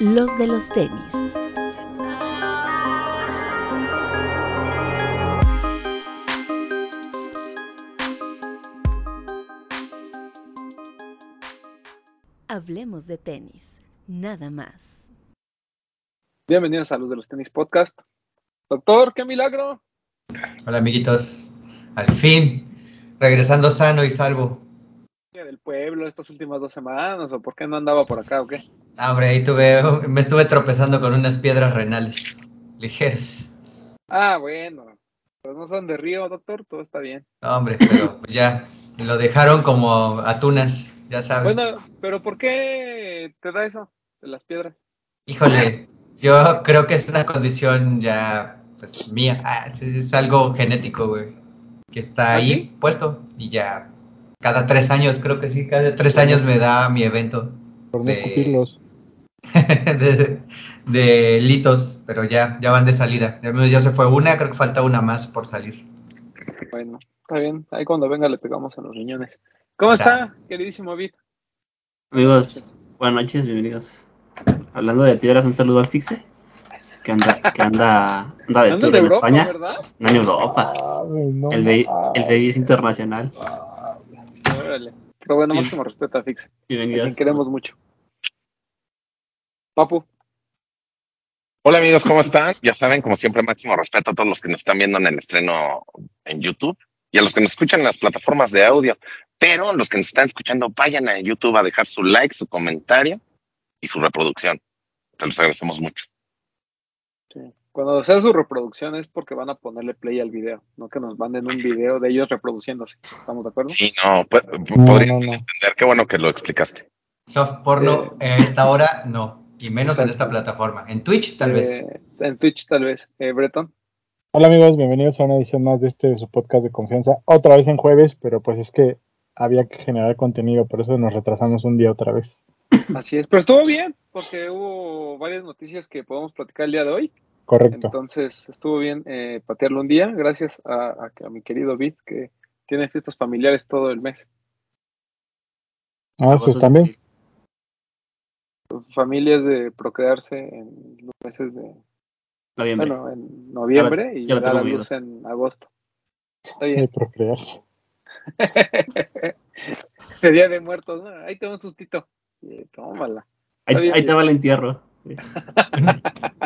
los de los tenis. Hablemos de tenis, nada más. Bienvenidos a los de los tenis podcast. Doctor, qué milagro. Hola amiguitos, al fin, regresando sano y salvo. Del pueblo estas últimas dos semanas, o por qué no andaba por acá o qué? Ah, hombre, ahí tuve, me estuve tropezando con unas piedras renales, ligeras. Ah, bueno, pues no son de río, doctor, todo está bien. No, hombre, pero pues ya, lo dejaron como atunas, ya sabes. Bueno, pero ¿por qué te da eso de las piedras? Híjole, yo creo que es una condición ya, pues, mía, ah, es, es algo genético, güey, que está ¿Ah, ahí sí? puesto y ya, cada tres años, creo que sí, cada tres años me da mi evento Por de- escupirlos. de, de litos, pero ya, ya van de salida. Al menos ya se fue una, creo que falta una más por salir. Bueno, está bien, ahí cuando venga le pegamos en los riñones. ¿Cómo está, queridísimo Vid? Amigos, buenas noches, bienvenidos. Hablando de piedras, un saludo al Fixe, que anda, que anda, anda de tour en Europa, España, ¿verdad? no en Europa. Ay, no, El baby, el baby es internacional. Órale. Pero bueno, máximo respeto a Fix, queremos mucho. Papu, Hola amigos, ¿cómo están? Ya saben, como siempre, máximo respeto a todos los que nos están viendo en el estreno en YouTube y a los que nos escuchan en las plataformas de audio. Pero los que nos están escuchando, vayan a YouTube a dejar su like, su comentario y su reproducción. Se los agradecemos mucho. sí. Cuando sea su reproducción es porque van a ponerle play al video, no que nos manden un video de ellos reproduciéndose. ¿Estamos de acuerdo? Sí, no, pues, no, podría no, no. entender. Qué bueno que lo explicaste. Soft porno Eh. a esta hora, no. Y menos en esta plataforma. En Twitch, tal vez. Eh, En Twitch, tal vez. Eh, Breton. Hola amigos, bienvenidos a una edición más de este su podcast de confianza. Otra vez en jueves, pero pues es que había que generar contenido, por eso nos retrasamos un día otra vez. Así es. Pero estuvo bien, porque hubo varias noticias que podemos platicar el día de hoy. Correcto. Entonces estuvo bien eh, patearlo un día, gracias a, a mi querido Vid, que tiene fiestas familiares todo el mes. Ah, eso Vosotros también. Familias de procrearse en los meses de, Noviembre. bueno, en noviembre y ya lo dar a luz en agosto. Está De bien. procrear. De Día de Muertos, ¿no? Ahí te va un sustito. Y, tómala. ahí, ahí te va el entierro.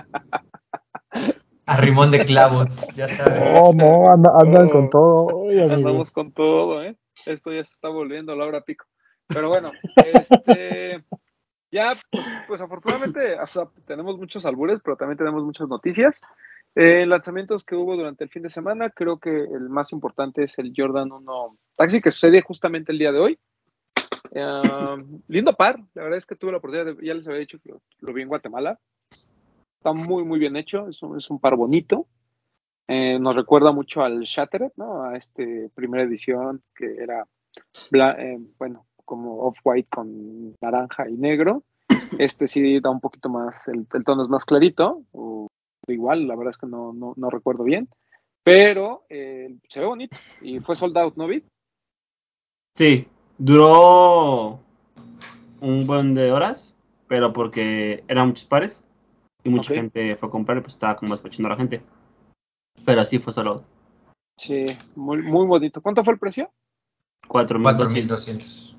A rimón de clavos, ya sabes. Oh, no, anda- andan Oh. con todo. Andamos con todo, ¿eh? Esto ya se está volviendo la hora pico. Pero bueno, este, ya, pues, pues afortunadamente o sea, tenemos muchos albures, pero también tenemos muchas noticias. Eh, lanzamientos que hubo durante el fin de semana, creo que el más importante es el Jordan 1 Taxi, que sucede justamente el día de hoy. Eh, lindo par, la verdad es que tuve la oportunidad, de, ya les había dicho que lo, lo vi en Guatemala. Está muy, muy bien hecho, es un, es un par bonito. Eh, nos recuerda mucho al Shattered, ¿no? A este primera edición que era, eh, bueno, como off-white con naranja y negro. Este sí da un poquito más, el, el tono es más clarito, o igual, la verdad es que no, no, no recuerdo bien, pero eh, se ve bonito y fue sold out, ¿no, Vid? Sí, duró un buen de horas, pero porque eran muchos pares y mucha gente fue a comprar y pues estaba como despachando a la gente. Pero sí fue solo Sí, muy, muy bonito. ¿Cuánto fue el precio? 4.200. 4200.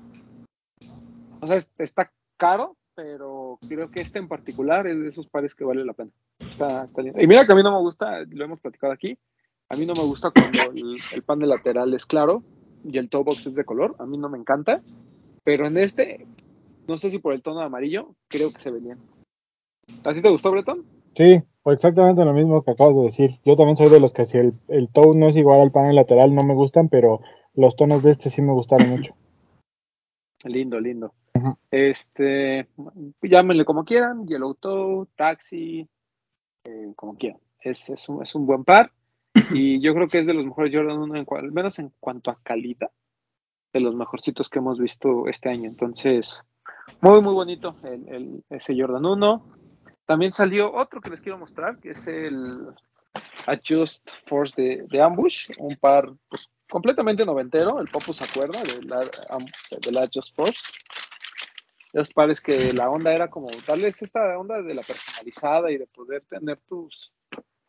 O sea, es- está caro, pero creo que este en particular es de esos pares que vale la pena. Está, está lindo. Y mira que a mí no me gusta, lo hemos platicado aquí, a mí no me gusta cuando el, el panel lateral es claro y el toe box es de color, a mí no me encanta, pero en este, no sé si por el tono de amarillo, creo que se ve bien. ¿A ti te gustó, Breton? Sí, pues exactamente lo mismo que acabas de decir. Yo también soy de los que si el, el toe no es igual al panel lateral no me gustan, pero los tonos de este sí me gustaron mucho. Lindo, lindo. Este, llámenle como quieran, Yellow Toe, Taxi, eh, como quieran. Es, es, un, es un buen par y yo creo que es de los mejores Jordan 1, en, al menos en cuanto a calidad, de los mejorcitos que hemos visto este año. Entonces, muy, muy bonito el, el- ese Jordan 1. También salió otro que les quiero mostrar, que es el Adjust Force de, de Ambush, un par pues, completamente noventero, el Popo se acuerda del, del Adjust Force. Los pares que la onda era como darles esta onda de la personalizada y de poder tener tus,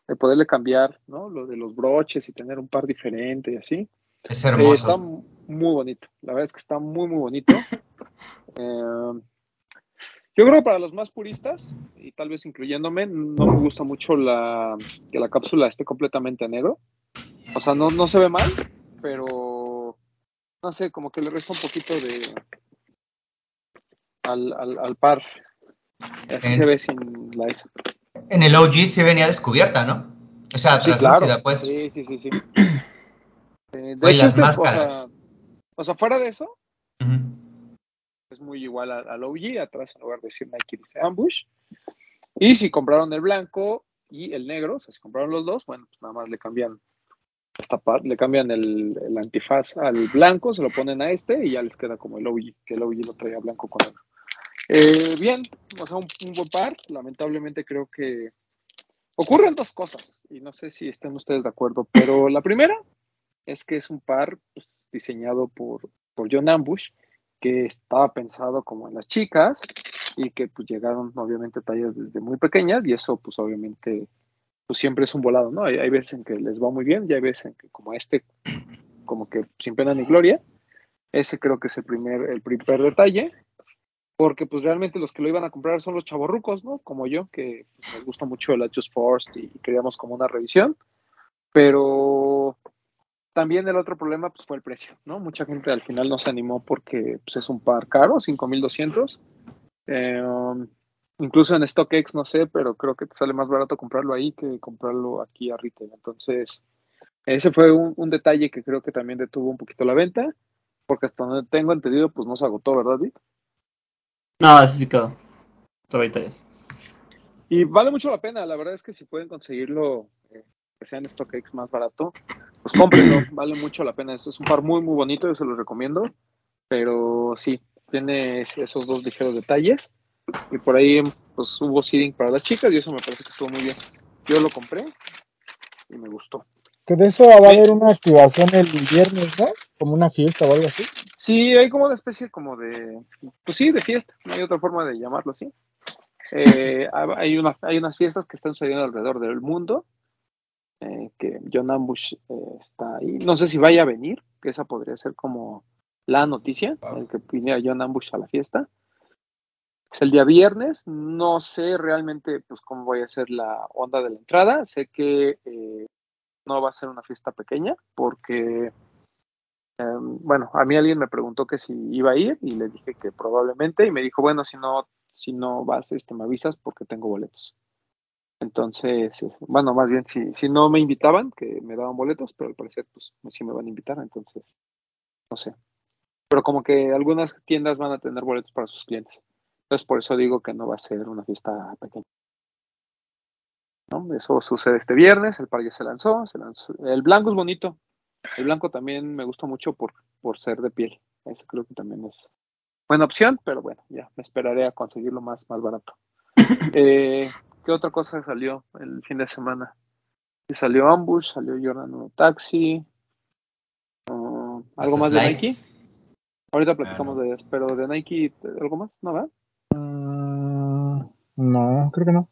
de poderle cambiar, ¿no? Lo de los broches y tener un par diferente y así. Es Eh, hermoso. está muy bonito. La verdad es que está muy, muy bonito. Eh, yo creo que para los más puristas, y tal vez incluyéndome, no me gusta mucho la, que la cápsula esté completamente negro. O sea, no, no se ve mal, pero no sé, como que le resta un poquito de al, al, al par. Así En- se ve sin la S. En el OG sí venía descubierta, ¿no? O sea, Sí, translúcida, claro. pues. Sí, sí, sí, sí. Eh, de hecho, las este, o máscaras. sea, o sea, fuera de eso, Ujú. Es muy igual al, OG, atrás en lugar de decir Nike dice Ambush. Y si compraron el blanco y el negro, o sea, si compraron los dos, bueno, pues nada más le cambian esta parte, le cambian el, el antifaz al blanco, se lo ponen a este y ya les queda como el OG, que el OG lo traía blanco con negro. Eh, bien, o sea, un, un buen par, lamentablemente creo que ocurren dos cosas y no sé si estén ustedes de acuerdo, pero la primera es que es un par pues, diseñado por, por John Ambush, que estaba pensado como en las chicas y que pues llegaron obviamente tallas desde muy pequeñas y eso pues obviamente pues siempre es un volado, ¿no? Hay, veces en que les va muy bien y hay veces en que como este, como que sin pena ni gloria, ese creo que es el primer, el primer detalle, porque pues realmente los que lo iban a comprar son los chavorrucos, ¿no? Como yo, que pues, nos gusta mucho el Just Force y, y queríamos como una revisión, pero también el otro problema pues fue el precio, ¿no? Mucha gente al final no se animó porque pues, es un par caro, 5200. Eh, um, incluso en StockX no sé, pero creo que te sale más barato comprarlo ahí que comprarlo aquí a retail. Entonces, ese fue un, un detalle que creo que también detuvo un poquito la venta, porque hasta donde tengo entendido pues no se agotó, ¿verdad, Vic? No, así sí quedó. Todavía. Y vale mucho la pena, la verdad es que si pueden conseguirlo, que sea en StockX más barato, pues cómprenlo, vale mucho la pena. Esto es un par muy, muy bonito, yo se los recomiendo, pero sí, tiene es- esos dos ligeros detalles. Y por ahí, pues hubo seeding para las chicas y eso me parece que estuvo muy bien. Yo lo compré y me gustó. Que de eso va a haber una activación el viernes, ¿no? Como una fiesta o algo así. Sí, hay como una especie como de, pues sí, de fiesta, no hay otra forma de llamarlo así. Eh, hay, una, hay unas fiestas que están sucediendo alrededor del mundo, eh, que John Ambush eh, está ahí. No sé si vaya a venir, que esa podría ser como la noticia, el que viniera John Ambush a la fiesta. Es el día viernes, no sé realmente pues cómo vaya a ser la onda de la entrada, sé que eh, no va a ser una fiesta pequeña, porque Um, bueno, a mí alguien me preguntó que si iba a ir y le dije que probablemente y me dijo, bueno, si no, si no vas, este, me avisas porque tengo boletos. Entonces, es- bueno, más bien, si, si no me invitaban, que me daban boletos, pero al parecer, pues sí me van a invitar, entonces, no sé. Pero como que algunas tiendas van a tener boletos para sus clientes. Entonces, por eso digo que no va a ser una fiesta pequeña. ¿No? Eso sucede este viernes, el par ya se lanzó, se lanzó. El blanco es bonito, el blanco también me gusta mucho por, por ser de piel. Ese creo que también es buena opción, pero bueno, ya me esperaré a conseguirlo más, más barato. Eh, ¿Qué otra cosa salió el fin de semana? Salió Ambush, salió Jordan 1 Taxi. uh, ¿Algo más de. Nike? Ahorita platicamos no. de ellas, pero de Nike, ¿algo más? ¿No va? Mm, no, creo que no.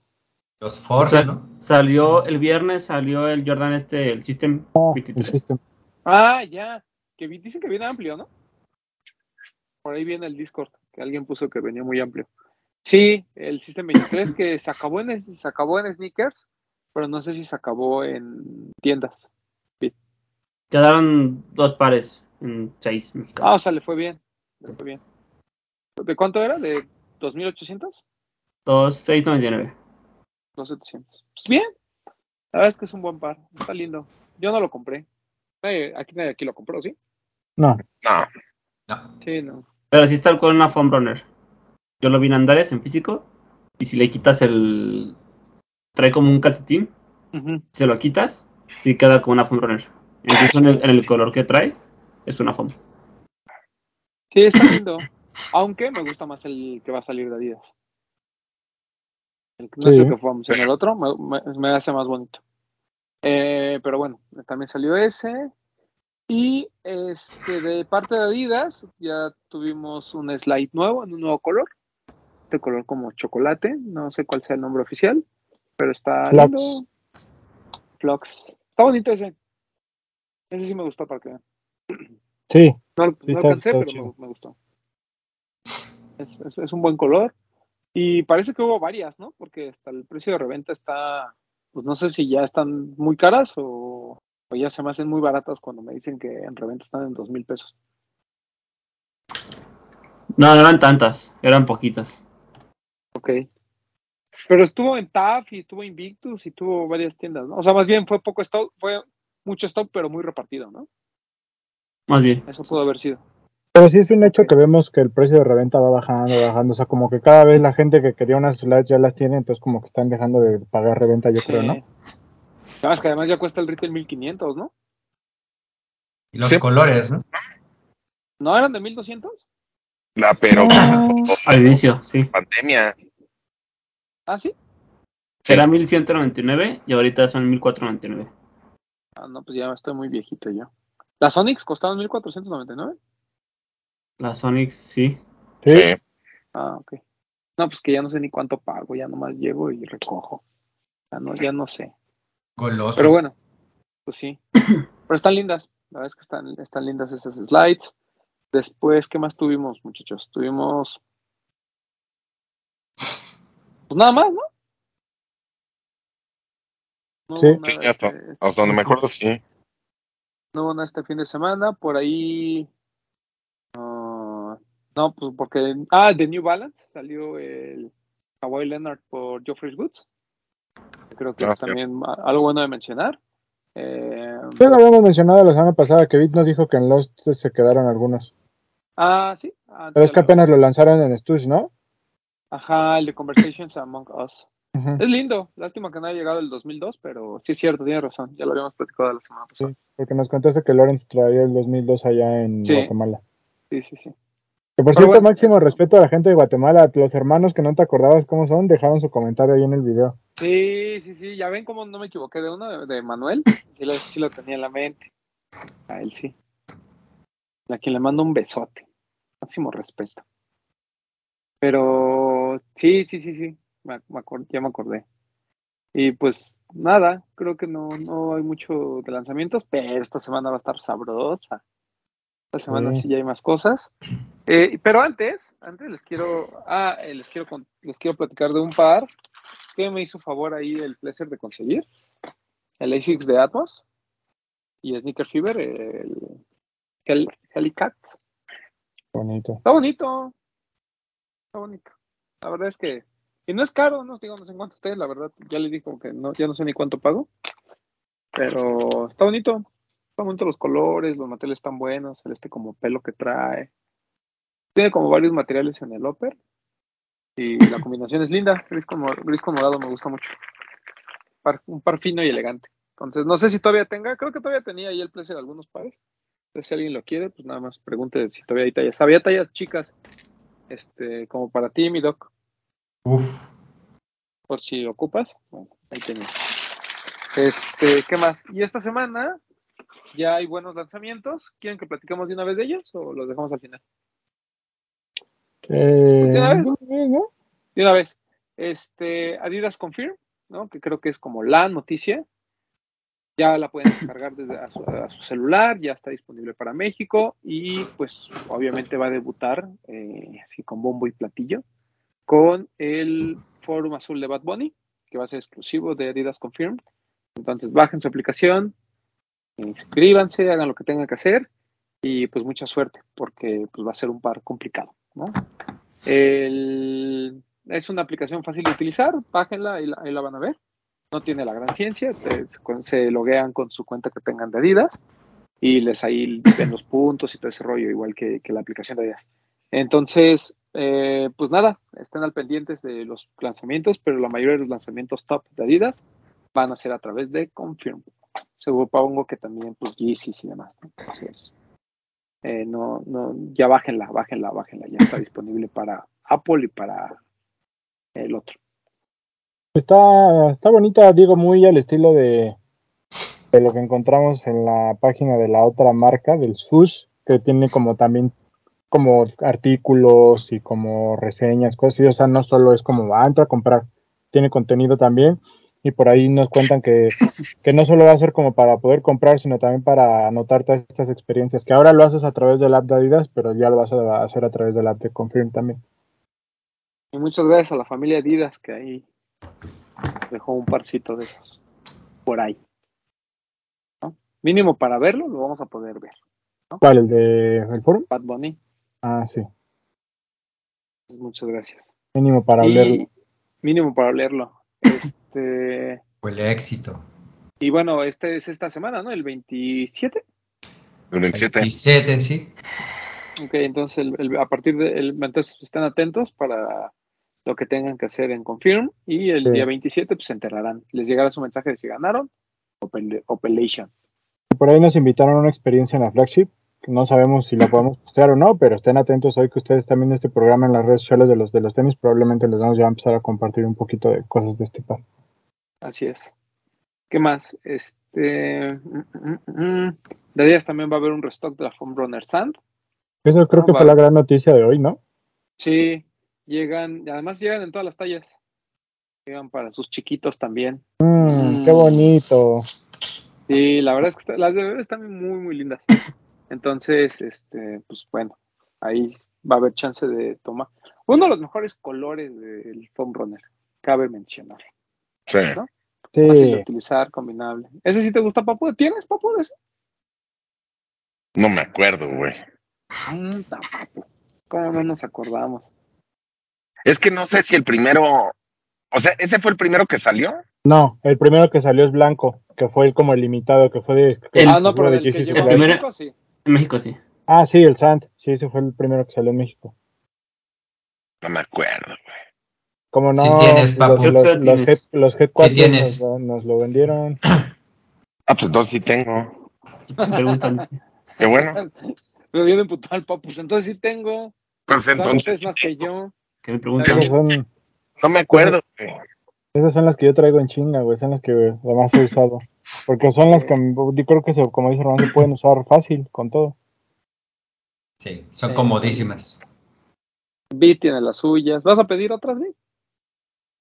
Los Force. Salió el viernes, salió el Jordan este, el System El 23. System. Ah, ya. Que vi- dicen que viene amplio, ¿no? Por ahí viene el Discord, que alguien puso que venía muy amplio. Sí, el System 23 que se acabó en se acabó en sneakers, pero no sé si se acabó en tiendas. Quedaron dos pares en seis Ah, mexicanos. o sea, le fue bien. Le fue bien. ¿De cuánto era? ¿De 2800? Dos, seis noventa y nueve. 2700. Pues bien. La verdad es que es un buen par. Está lindo. Yo no lo compré. Nadie- aquí nadie aquí lo compró, ¿sí? No. No, No. Sí, no. Pero sí está con una foam runner. Yo lo vi en Andares en físico. Y si le quitas el. Trae como un calcetín. Ujú. Se lo quitas. Sí queda con una foam runner. Incluso en el, en el color que trae. Es una foam. Sí, está lindo. Aunque me gusta más el que va a salir de Adidas. El que no es Sí. el que fue en el otro, me, me- me hace más bonito. Eh, pero bueno, también salió ese. Y este de parte de Adidas, ya tuvimos un slide nuevo, en un nuevo color. Este color como chocolate, no sé cuál sea el nombre oficial, pero está Flux. lindo. Flux. Está bonito ese. Ese sí me gustó para que vean. Sí, No, no está- alcancé, está pero me, me gustó. Es, es- es un buen color. Y parece que hubo varias, ¿no? Porque hasta el precio de reventa está, pues no sé si ya están muy caras o, o ya se me hacen muy baratas cuando me dicen que en reventa están en dos mil pesos. No, no eran tantas, eran poquitas. Ok. Pero estuvo en TAF y estuvo Invictus y tuvo varias tiendas, ¿no? O sea, más bien fue poco stock, fue mucho stock, pero muy repartido, ¿no? Más bien. Eso pudo haber sido. pero sí es un hecho que vemos que el precio de reventa va bajando, bajando. O sea, como que cada vez la gente que quería unas slides ya las tiene, entonces como que están dejando de pagar reventa, yo creo, ¿no? Sí. Además que además ya cuesta el retail 1500, ¿no? Y los Sí. colores, ¿no? ¿No eran de 1200? La, pero Al inicio, sí. pandemia. Ah, sí. Sí. Era 1199 y ahorita son 1499. Ah, no, pues ya estoy muy viejito yo. ¿Las Sonics costaban 1499? La Sonic sí. Sí. Sí. Ah, ok. No, pues que ya no sé ni cuánto pago, ya nomás llego y recojo. Ya no, ya no sé. Goloso. Pero bueno, pues sí. Pero están lindas, la verdad es que están, están lindas esas slides. Después, ¿qué más tuvimos, muchachos? Tuvimos. Pues nada más, ¿no? No Sí. Sí, hasta, este- hasta donde me acuerdo, sí. no hubo nada este fin de semana. Por ahí. ah, no, pues porque. Ah, de New Balance salió el Kawhi Leonard por Geoffrey Woods. Creo que Ah, es sí. también algo bueno de mencionar. Eh, Sí, lo habíamos mencionado la semana pasada que Bit nos dijo que en Lost se quedaron algunos. ah, sí. Ah, Pero es que apenas lo lanzaron en Stush, ¿no? Ajá, el de Conversations Among Us. Es lindo. Lástima que no haya llegado el 2002, pero sí es cierto, tiene razón. Ya lo habíamos platicado la semana pasada. Sí, porque nos contaste que Lawrence traía el 2002 allá en Sí. Guatemala. Sí, sí, sí. Que por Pero cierto, bueno, máximo respeto a la gente de Guatemala, los hermanos que no te acordabas cómo son, dejaron su comentario ahí en el video. Sí, sí, sí. Ya ven cómo no me equivoqué de uno, de, de Manuel. Sí lo, sí lo tenía en la mente. A él sí. A quien le mando un besote. Máximo respeto. Pero sí, sí, sí, sí. Me, me acor- ya me acordé. Y pues nada, creo que no, no hay mucho de lanzamientos, pero esta semana va a estar sabrosa. Esta semana Sí. sí ya hay más cosas. Eh, pero antes, antes les quiero, ah, eh, les quiero les quiero platicar de un par que me hizo favor ahí el placer de conseguir. El ASICS de Atmos y Sneaker Fever, el Hel Helicat. Bonito. Está bonito. Está bonito. La verdad es que. Y no es caro, no digo, no sé en cuánto esté, la verdad. Ya les digo que no, ya no sé ni cuánto pago. Pero está bonito. Están bonitos los colores, los materiales están buenos, el este como pelo que trae. Tiene como varios materiales en el upper. Y la combinación es linda. Gris con, gris con morado me gusta mucho. Un par fino y elegante. Entonces, no sé si todavía tenga. Creo que todavía tenía ahí el de algunos pares. Entonces, si alguien lo quiere, pues nada más pregunte si todavía hay tallas. Había tallas chicas, este, como para ti, mi doc, Uf. por si ocupas. Bueno, ahí tenía. Este, ¿qué más? Y esta semana ya hay buenos lanzamientos. ¿Quieren que platiquemos de una vez de ellos o los dejamos al final? Eh, ¿De una vez? ¿no? De una vez. Este, Adidas Confirm, ¿no? Que creo que es como la noticia. Ya la pueden descargar desde a su, a su celular, ya está disponible para México y pues obviamente va a debutar eh, así con bombo y platillo con el Forum Azul de Bad Bunny, que va a ser exclusivo de Adidas Confirm. Entonces bajen su aplicación, inscríbanse, hagan lo que tengan que hacer y pues mucha suerte porque pues va a ser un par complicado, ¿no? Es una aplicación fácil de utilizar, bájenla y la, la van a ver. No tiene la gran ciencia, se loguean con su cuenta que tengan de Adidas y les ahí ven los puntos y todo ese rollo, igual que, que la aplicación de Adidas. Entonces, eh, pues nada, estén al pendientes de los lanzamientos, pero la mayoría de los lanzamientos top de Adidas van a ser a través de Confirm. Supongo que también pues Yeezys y demás. ¿no? Entonces, eh, no, no, ya bájenla, bájenla, bájenla, ya está disponible para Apple y para el otro. Está, está bonita, digo, muy al estilo de, de lo que encontramos en la página de la otra marca, del SUS, que tiene como también como artículos y como reseñas, cosas así, o sea, no solo es como, ah, entra a comprar, tiene contenido también, y por ahí nos cuentan que, que no solo va a ser como para poder comprar, sino también para anotar todas estas experiencias, que ahora lo haces a través del app de Adidas, pero ya lo vas a hacer a través del app de Confirm también. Y muchas gracias a la familia Adidas que ahí dejó un parcito de esos por ahí. ¿no? Mínimo para verlo, lo vamos a poder ver. ¿Cuál? ¿El de el forum? Bad Bunny. Ah, sí. Pues Muchas gracias. Mínimo para Y leerlo. mínimo para leerlo. Este, Huele a éxito. y bueno, este es esta semana, ¿no? El 27. El 27. 27, sí. Ok, entonces el- el- a partir de el- entonces estén atentos para lo que tengan que hacer en Confirm y el Sí. día 27 pues se enterarán. Les llegará su mensaje de si ganaron o, pele- o pelation. Por ahí nos invitaron a una experiencia en la flagship. No sabemos si la podemos postear o no, pero estén atentos hoy que ustedes están viendo este programa en las redes sociales de los de los tenis. Probablemente les vamos ya a empezar a compartir un poquito de cosas de este par. Así es. ¿Qué más? Este mm, mm, mm, de días también va a haber un restock de la Foam Runner Sand. Eso creo Ah, que fue la gran noticia de hoy, ¿no? Sí, llegan, y además llegan en todas las tallas. Llegan para sus chiquitos también. Mm, qué bonito. Sí, la verdad es que está- las de bebé están muy, muy lindas. Entonces, este, pues bueno, ahí va a haber chance de tomar. Uno de los mejores colores del foam runner, cabe mencionar. Sí. Fácil de utilizar, combinable. ¿Ese sí te gusta, Papu? ¿Tienes, Papu, de ese? No me acuerdo, güey. Mm. ¿Cómo no nos acordamos? Es que no sé si el primero. O sea, ¿ese fue el primero que salió? no, el primero que salió es blanco, que fue el como el limitado, que fue de... que El- ah, no, pero de el que llegó sí. En México sí. Ah, sí, el Sand. Sí, ese fue el primero que salió en México. No me acuerdo, güey. Como no, tienes, los, papu. los, los, head, los headquarters tienes. nos, nos lo vendieron. Ah, pues entonces sí tengo. Me preguntan. Qué bueno. Me viene emputado el Papu. Entonces sí tengo. Pues entonces. más que yo. Que me son, No me acuerdo, güey. esas son las que yo traigo en chinga, güey. Son las que además he usado. Porque son las que yo creo que, se, como dice Román, se pueden usar fácil con todo. Sí, son comodísimas. Vi tiene las suyas. ¿Vas a pedir otras, Vi?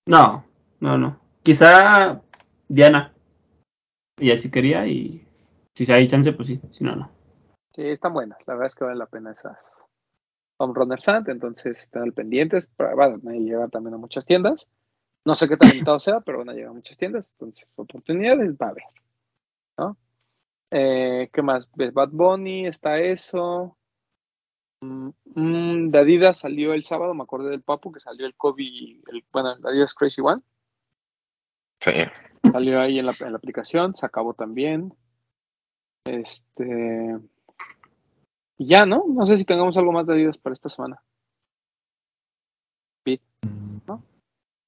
No, no, no. Quizá Diana. Ella sí quería y si hay chance, pues sí. Si no, no. Sí, están buenas. La verdad es que vale la pena esas Home Runner Sand. Entonces, están al pendientes. Pero, Van a llegar también a muchas tiendas. No sé qué tan limitado sea, pero van a llegar a muchas tiendas. Entonces, oportunidades va a haber. ¿no? Eh, ¿Qué más? ¿Ves Bad Bunny? Está eso. Mm, mm, de Adidas salió el sábado. Me acordé del Papu que salió el Kobe. El, bueno, el Adidas Crazy One. Sí. Salió ahí en la, en la aplicación, se acabó también. Este. Y ya, ¿no? No sé si tengamos algo más de Adidas para esta semana.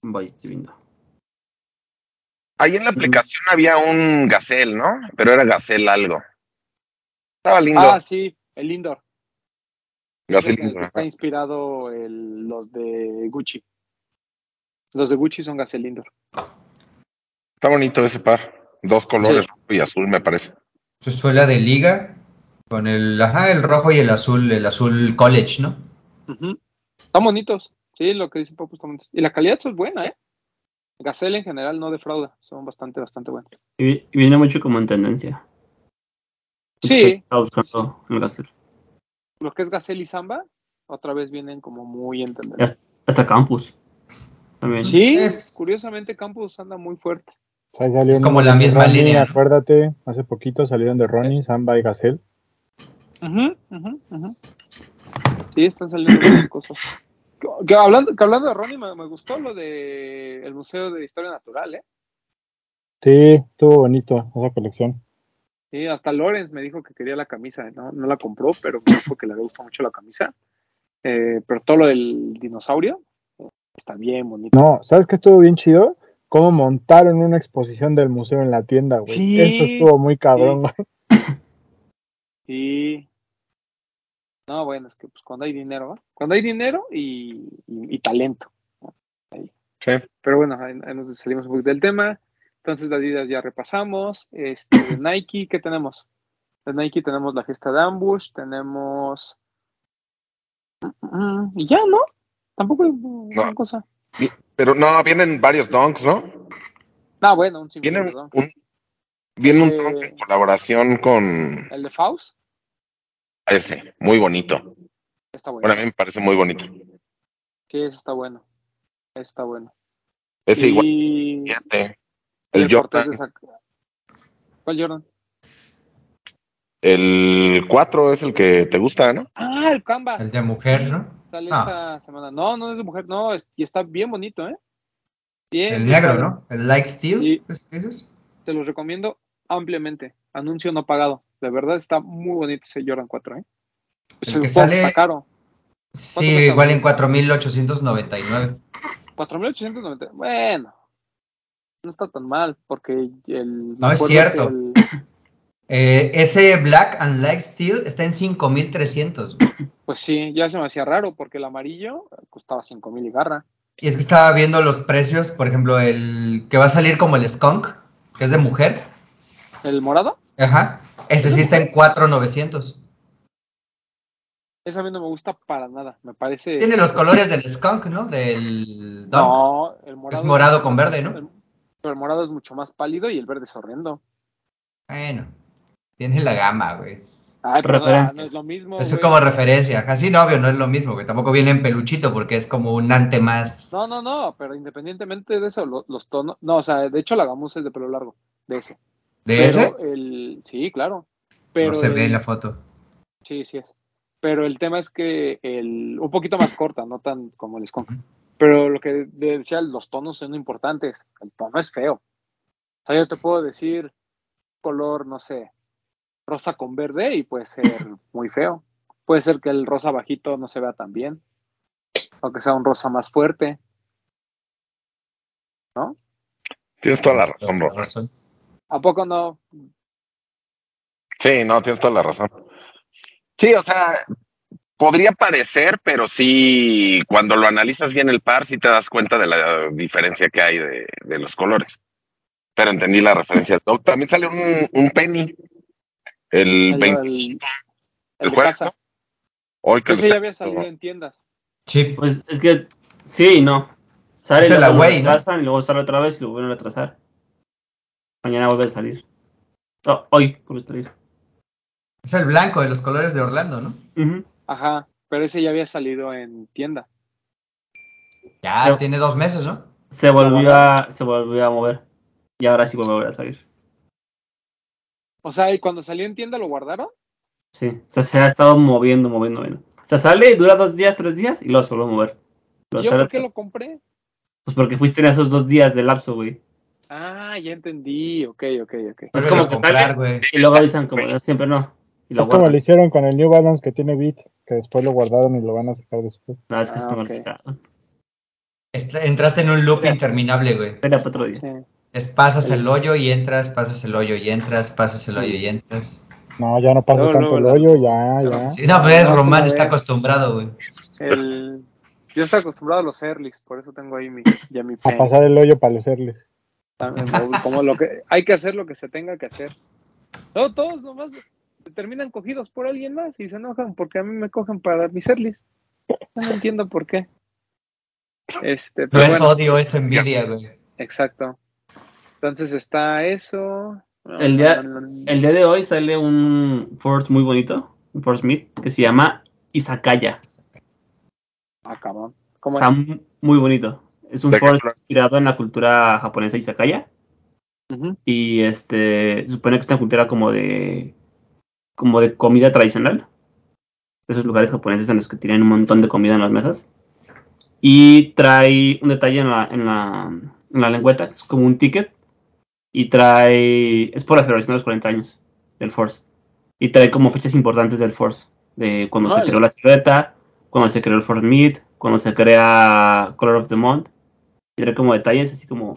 Voy, estoy viendo. Ahí en la aplicación había un Gacel, ¿no? Pero era Gacel algo. Estaba lindo. Ah, sí, el indoor. Gacel el está ajá. inspirado el- los de Gucci. Los de Gucci son Gazelle Indoor. Está bonito ese par. Dos colores, rojo y azul, me parece. Su suela de liga con el, ajá, el rojo y el azul, el azul college, ¿no? Ujú. Están bonitos. Sí, lo que dice Papu está bonito. Y la calidad es buena, ¿eh? Gazelle en general no defrauda. Son bastante, bastante buenos. Y, vi- y viene mucho como en tendencia. Sí, Estaba buscando el Gazelle. lo que es Gazelle y Samba, otra vez vienen como muy en tendencia. Hasta, Campus. También. Sí, Es- curiosamente Campus anda muy fuerte. O sea, Es como la misma Ronnie, línea. Acuérdate, hace poquito salieron de Ronnie, Samba y Gazelle. Ujú, ujú, ujú. Sí, están saliendo muchas cosas. Que, hablando, que hablando de Ronnie, me, me gustó lo de el Museo de Historia Natural, ¿eh? Sí, estuvo bonito esa colección. Sí, hasta Lorenz me dijo que quería la camisa, ¿no? No la compró, pero me dijo que le gusta mucho la camisa. Eh, pero todo lo del dinosaurio eh, está bien bonito. No, ¿sabes qué estuvo bien chido? Cómo montaron una exposición del museo en la tienda, güey. Sí, Eso estuvo muy cabrón, güey. Sí. No, bueno, es que pues cuando hay dinero, ¿va? Cuando hay dinero y, y- y talento. ¿no? Ahí. Sí. Pero bueno, ahí, ahí nos salimos un poquito del tema. Entonces, de Adidas ya repasamos. Este, de Nike, ¿qué tenemos? De Nike tenemos la gesta de Ambush, tenemos y ya, ¿no? Tampoco una No. cosa. Pero no, vienen varios donks, ¿no? Ah, bueno, un Viene perdón. un, viene un Eh, donk en colaboración con El de Faust ese, muy bonito. está bueno. Bueno, a mí me parece muy bonito. Sí, ese está bueno. Está bueno. Ese igual, fíjate. El Jordan, ¿Cuál Jordan? el 4 es el que te gusta, ¿no? Ah, el Canvas. El de mujer, ¿no? Sale Ah. esta semana. No, no es de mujer, no, es- y está bien bonito, ¿eh? Bien, El negro. ¿no? El Light Steel. ¿es? Te lo recomiendo ampliamente. Anuncio no pagado. De verdad está muy bonito ese Jordan 4, ¿eh? El el que sale- está caro. Sí, ¿Cuánto cuesta, igual en 4.899. 4.890. Bueno, no está tan mal porque el. No, es cierto. el- Eh, ese Black and Light Steel está en 5.300. pues sí, ya se me hacía raro porque el amarillo costaba 5.000 y garra. Y es que estaba viendo los precios, por ejemplo, el que va a salir como el Skunk, que es de mujer. ¿El morado? Ajá. Ese sí está en 4.900. Ese a mí no me gusta para nada. Me parece. Tiene los colores del Skunk, ¿no? Del. No, el morado. Es morado con verde, ¿no? el- pero el morado es mucho más pálido y el verde es horrendo. Bueno, tiene la gama, güey. Ay, pero no, Referencia. no es lo mismo. Eso es güey. como referencia. Así no, obvio, no es lo mismo, güey. Tampoco viene en peluchito porque es como un ante más. No, no, no, pero independientemente de eso, lo- los tonos. No, o sea, de hecho la gamuza es de pelo largo, de ese. ¿De pero ese? el. Sí, claro. Pero no se ve en la foto. Sí, sí es. Pero el tema es que el, un poquito más corta, no tan como el skunk. Pero lo que de- decía, los tonos son importantes. El tono es feo. O sea, yo te puedo decir color, no sé, rosa con verde y puede ser muy feo. Puede ser que el rosa bajito no se vea tan bien. O que sea un rosa más fuerte. ¿No? Tienes toda la razón, bro. ¿A poco no? Sí, no, tienes toda la razón. Sí, o sea, podría parecer, pero sí, cuando lo analizas bien el par, sí te das cuenta de la diferencia que hay de, de los colores. Pero entendí la referencia. Oh, También sale un, un penny. El, El, 25, el el jueves. ¿no? Hoy que Ese ya había salido en tiendas. Sí. Pues es que sí y no. Sale Es y el y luego sale otra vez y lo vuelven a retrasar. Mañana vuelve a salir. No, hoy vuelve a salir. Es el blanco de los colores de Orlando, ¿no? Ajá, pero ese ya había salido en tienda. Ya, tiene dos meses, ¿no? Se volvió a, se volvió a mover. Y ahora sí vuelve a volver a salir. O sea, ¿y cuando salió en tienda lo guardaron? Sí. O sea, se ha estado moviendo, moviendo, moviendo. O sea, sale y dura dos días, tres días y luego se vuelve a mover. Luego ¿Yo por qué lo compré? Pues porque fuiste en esos dos días de lapso, güey. Ah, ya entendí. Ok, ok, ok. Es como que comprar, sale- güey. Y luego avisan como "No, siempre no. Y lo Es como guardan. lo hicieron con el New Balance que tiene Beat, que después lo guardaron y lo van a sacar después. No, es que Ah, es como ok. lo sacaron. Est- Entraste en un loop Ya. interminable, güey. Era para otro día. Sí. Es pasas El- el hoyo y entras, pasas el hoyo y entras, pasas el hoyo y entras. No, ya no pasa tanto el hoyo, ya, ya. Sí, no, pero Ah, el no, Román está acostumbrado, güey. El... Yo estoy acostumbrado a los Erlis, por eso tengo ahí mi, ya mi A pasar el hoyo para hacerles. También, Como lo que hay que hacer lo que se tenga que hacer. No, todos nomás terminan cogidos por alguien más y se enojan porque a mí me cogen para mis Erlis. No entiendo por qué. Este, No es bueno, odio, es envidia, güey. exacto. Entonces está eso. El día- El día de hoy sale un Force muy bonito, un Force Meet, que se llama Izakaya. Ah, cabrón. ¿Cómo Está es? mu- muy bonito. Es un ¿De qué Force inspirado en la cultura japonesa Izakaya. Ujú. Y este se supone que es una cultura como de como de comida tradicional. Esos lugares japoneses en los que tienen un montón de comida en las mesas. Y trae un detalle en la, en la, en la lengüeta, es como un ticket. Y trae. Es por la celebración de los 40 años del Force. Y trae como fechas importantes del Force. De cuando se creó la silueta, cuando se creó el Force Meet, cuando se crea Color of the Month. Y trae como detalles así como.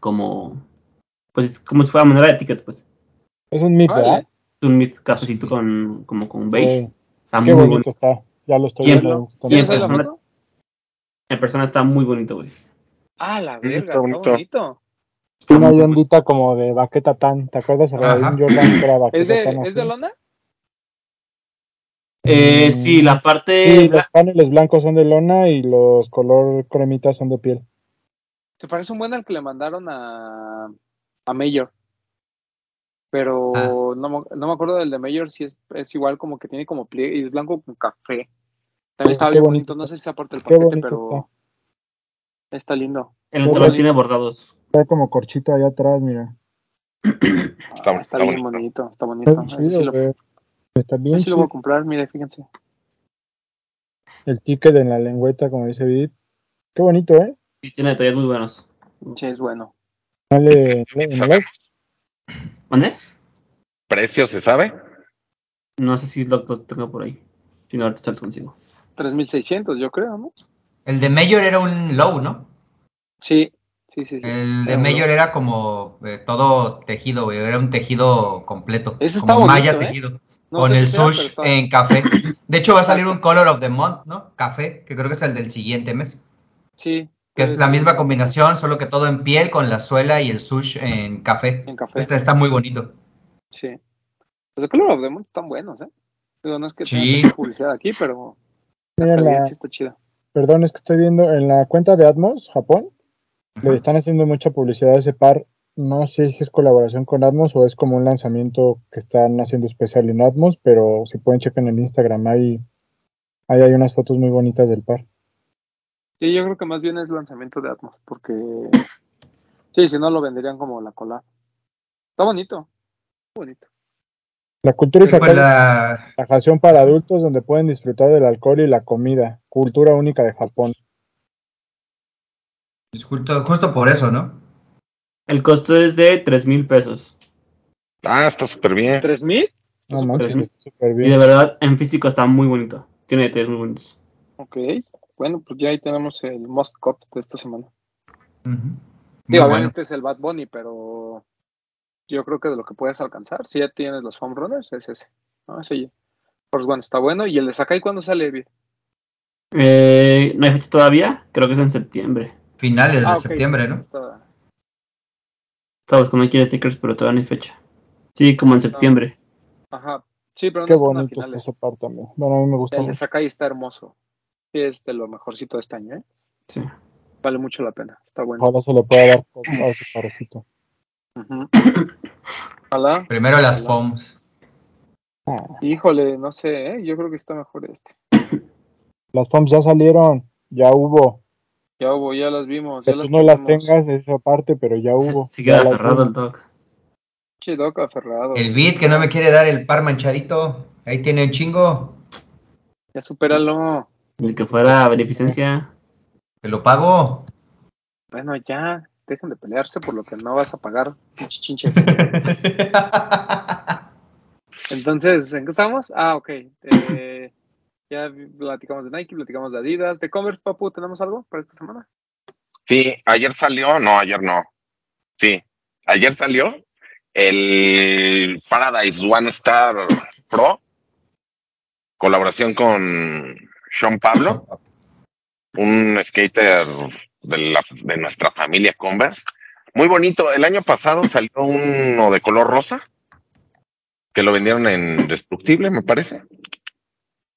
como. Pues como si fuera manera de ticket, pues. Es un Órale. ¿verdad? Es un Meet cafecito con, como con beige. Eh, Está qué muy bonito bonito. está. Ya lo estoy Y en- viendo. Y en ¿Tienes ahí la persona-? En persona está muy bonito, güey. Ah, la verga, está bonito. bonito. Está Tiene ahí ondita como de baqueta tan. ¿Te acuerdas? Ajá. Jordan que era ¿Es baqueta de, tan ¿Es de lona? Eh, sí, la parte. Sí, los paneles blancos son de lona y los color cremita son de piel. Se parece un buen al que le mandaron a, a Mayor. Pero Ah. no, me- no me acuerdo del de Mayor si es, es igual como que tiene como pliegue y es blanco con café. También estaba qué bien bonito bonito, no está. sé si se aporta el paquete, pero está lindo. El otro tiene bordados. Está como corchito allá atrás, mira. Está, Ah, está bien bonito. bonito, está Está bonito. Ese chido, sí, lo, güey. Está bien sí lo voy a comprar, mire, fíjense. El ticket en la lengüeta, como dice Vid. Qué bonito, ¿eh? Y tiene detalles muy buenos. Sí, es bueno. Dale, dale, dale. ¿Mande? ¿Precio se sabe? No sé si lo, lo tengo por ahí. Si no, ahorita lo consigo. 3600, yo creo, ¿no? El de Mayor era un low, ¿no? Sí, sí, sí. sí. El de Mayor era como eh, todo tejido, güey. Era un tejido completo. Ese está como bonito, malla ¿eh? tejido. No con el sush está- en café. De hecho, va a salir un. Color of the Month, ¿no? Café, que creo que es el del siguiente mes. Sí. Que es la misma combinación, solo que todo en piel con la suela y el sush en café. En café. Este está muy bonito. Sí. Los de Color of the Month están buenos, ¿eh? Digo, no es que tenga Sí. hacer publicidad aquí, pero Mira, la- sí está chida. perdón, es que estoy viendo en la cuenta de Atmos, Japón, le están haciendo mucha publicidad a ese par. No sé si es colaboración con Atmos o es como un lanzamiento que están haciendo especial en Atmos, pero si pueden chequen en Instagram, ahí, ahí hay unas fotos muy bonitas del par. Sí, yo creo que más bien es lanzamiento de Atmos, porque sí, si no lo venderían como la cola. Está bonito, bonito. La cultura y Pues sacar la, relajación para adultos donde pueden disfrutar del alcohol y la comida. Cultura única de Japón. justo, justo por eso, ¿no? El costo es de 3 mil pesos. Ah, está súper bien. ¿Tres mil? No manches, bien. está súper Y de bien. verdad, en físico está muy bonito. Tiene detalles muy bonitos. Ok. Bueno, pues ya ahí tenemos el Most Cut de esta semana. Muy Sí, bueno. obviamente es el Bad Bunny, pero yo creo que de lo que puedes alcanzar, si ya tienes los Foam Runners, es ese. ¿no? Ese ya. Bueno, está bueno. ¿Y el de Sakai cuándo sale, Vid? Eh, no hay fecha todavía, creo que es en septiembre. Finales de Ah, septiembre, ¿no? Está- Estaba buscando aquí stickers, pero todavía no hay fecha. Sí, como en septiembre. Ajá. Sí, pero no Qué bonito está par también. Bueno, a mí me gusta El de. Sakai está hermoso. Es de lo mejorcito de este año, ¿eh? Sí. Vale mucho la pena. Está bueno. Ojalá se le pueda dar a. Ojalá. Primero las Ojalá. foams. Ah, Híjole, no sé, ¿eh? Yo creo que está mejor este. las pumps ya salieron, ya hubo. Ya hubo, ya las vimos. Que Ya tú las no las tengas esa parte, pero ya hubo. Se ya aferrado el dog. Che, Doc aferrado. El beat que no me quiere dar el par manchadito. Ahí tiene un chingo. Ya supéralo. El que fuera beneficencia. Te lo pago. Bueno, ya. Dejen de pelearse por lo que no vas a pagar. pinche chinche. Entonces, ¿en qué estamos? Ah, ok. Eh, ya platicamos de Nike, platicamos de Adidas. ¿De Converse, Papu, tenemos algo para esta semana? Sí, ayer salió, no, ayer no. Sí, ayer salió el Paradise One Star Pro, colaboración con Sean Pablo, un skater de, la- de nuestra familia Converse. Muy bonito. El año pasado salió uno de color rosa, que lo vendieron en Destructible, me parece.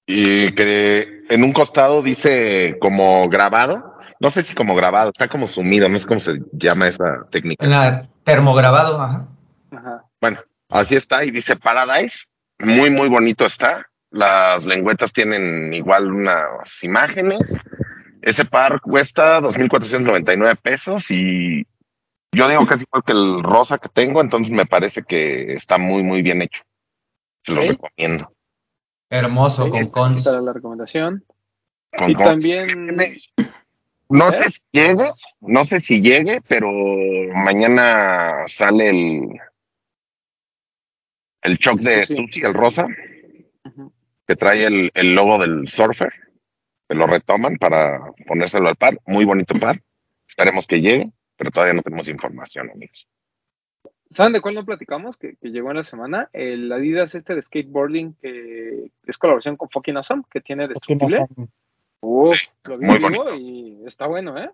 Y que en un costado dice como grabado. No sé si como grabado, está como sumido, no sé cómo se llama esa técnica. En la termograbado, ajá. Ajá. Bueno, así está y dice Paradise. Muy, muy bonito está. Las lengüetas tienen igual unas imágenes. Ese par cuesta 2.499 pesos y yo digo que es igual que el rosa que tengo, entonces me parece que está muy, muy bien hecho. Se los recomiendo. Hermoso, Sí, con cons. la recomendación. Con- Y también, No ¿Eh? sé si llegue, no sé si llegue, pero mañana sale el el shock de Sí, el rosa, Que trae el, el logo del surfer, que lo retoman para ponérselo al par. Muy bonito par. Esperemos que llegue, pero todavía no tenemos información, amigos. ¿saben de cuál no platicamos? Que, que llegó en la semana. El Adidas este de skateboarding que es colaboración con Fucking Awesome, que tiene destructible. Uf, lo vi Muy bonito. y está bueno, ¿eh?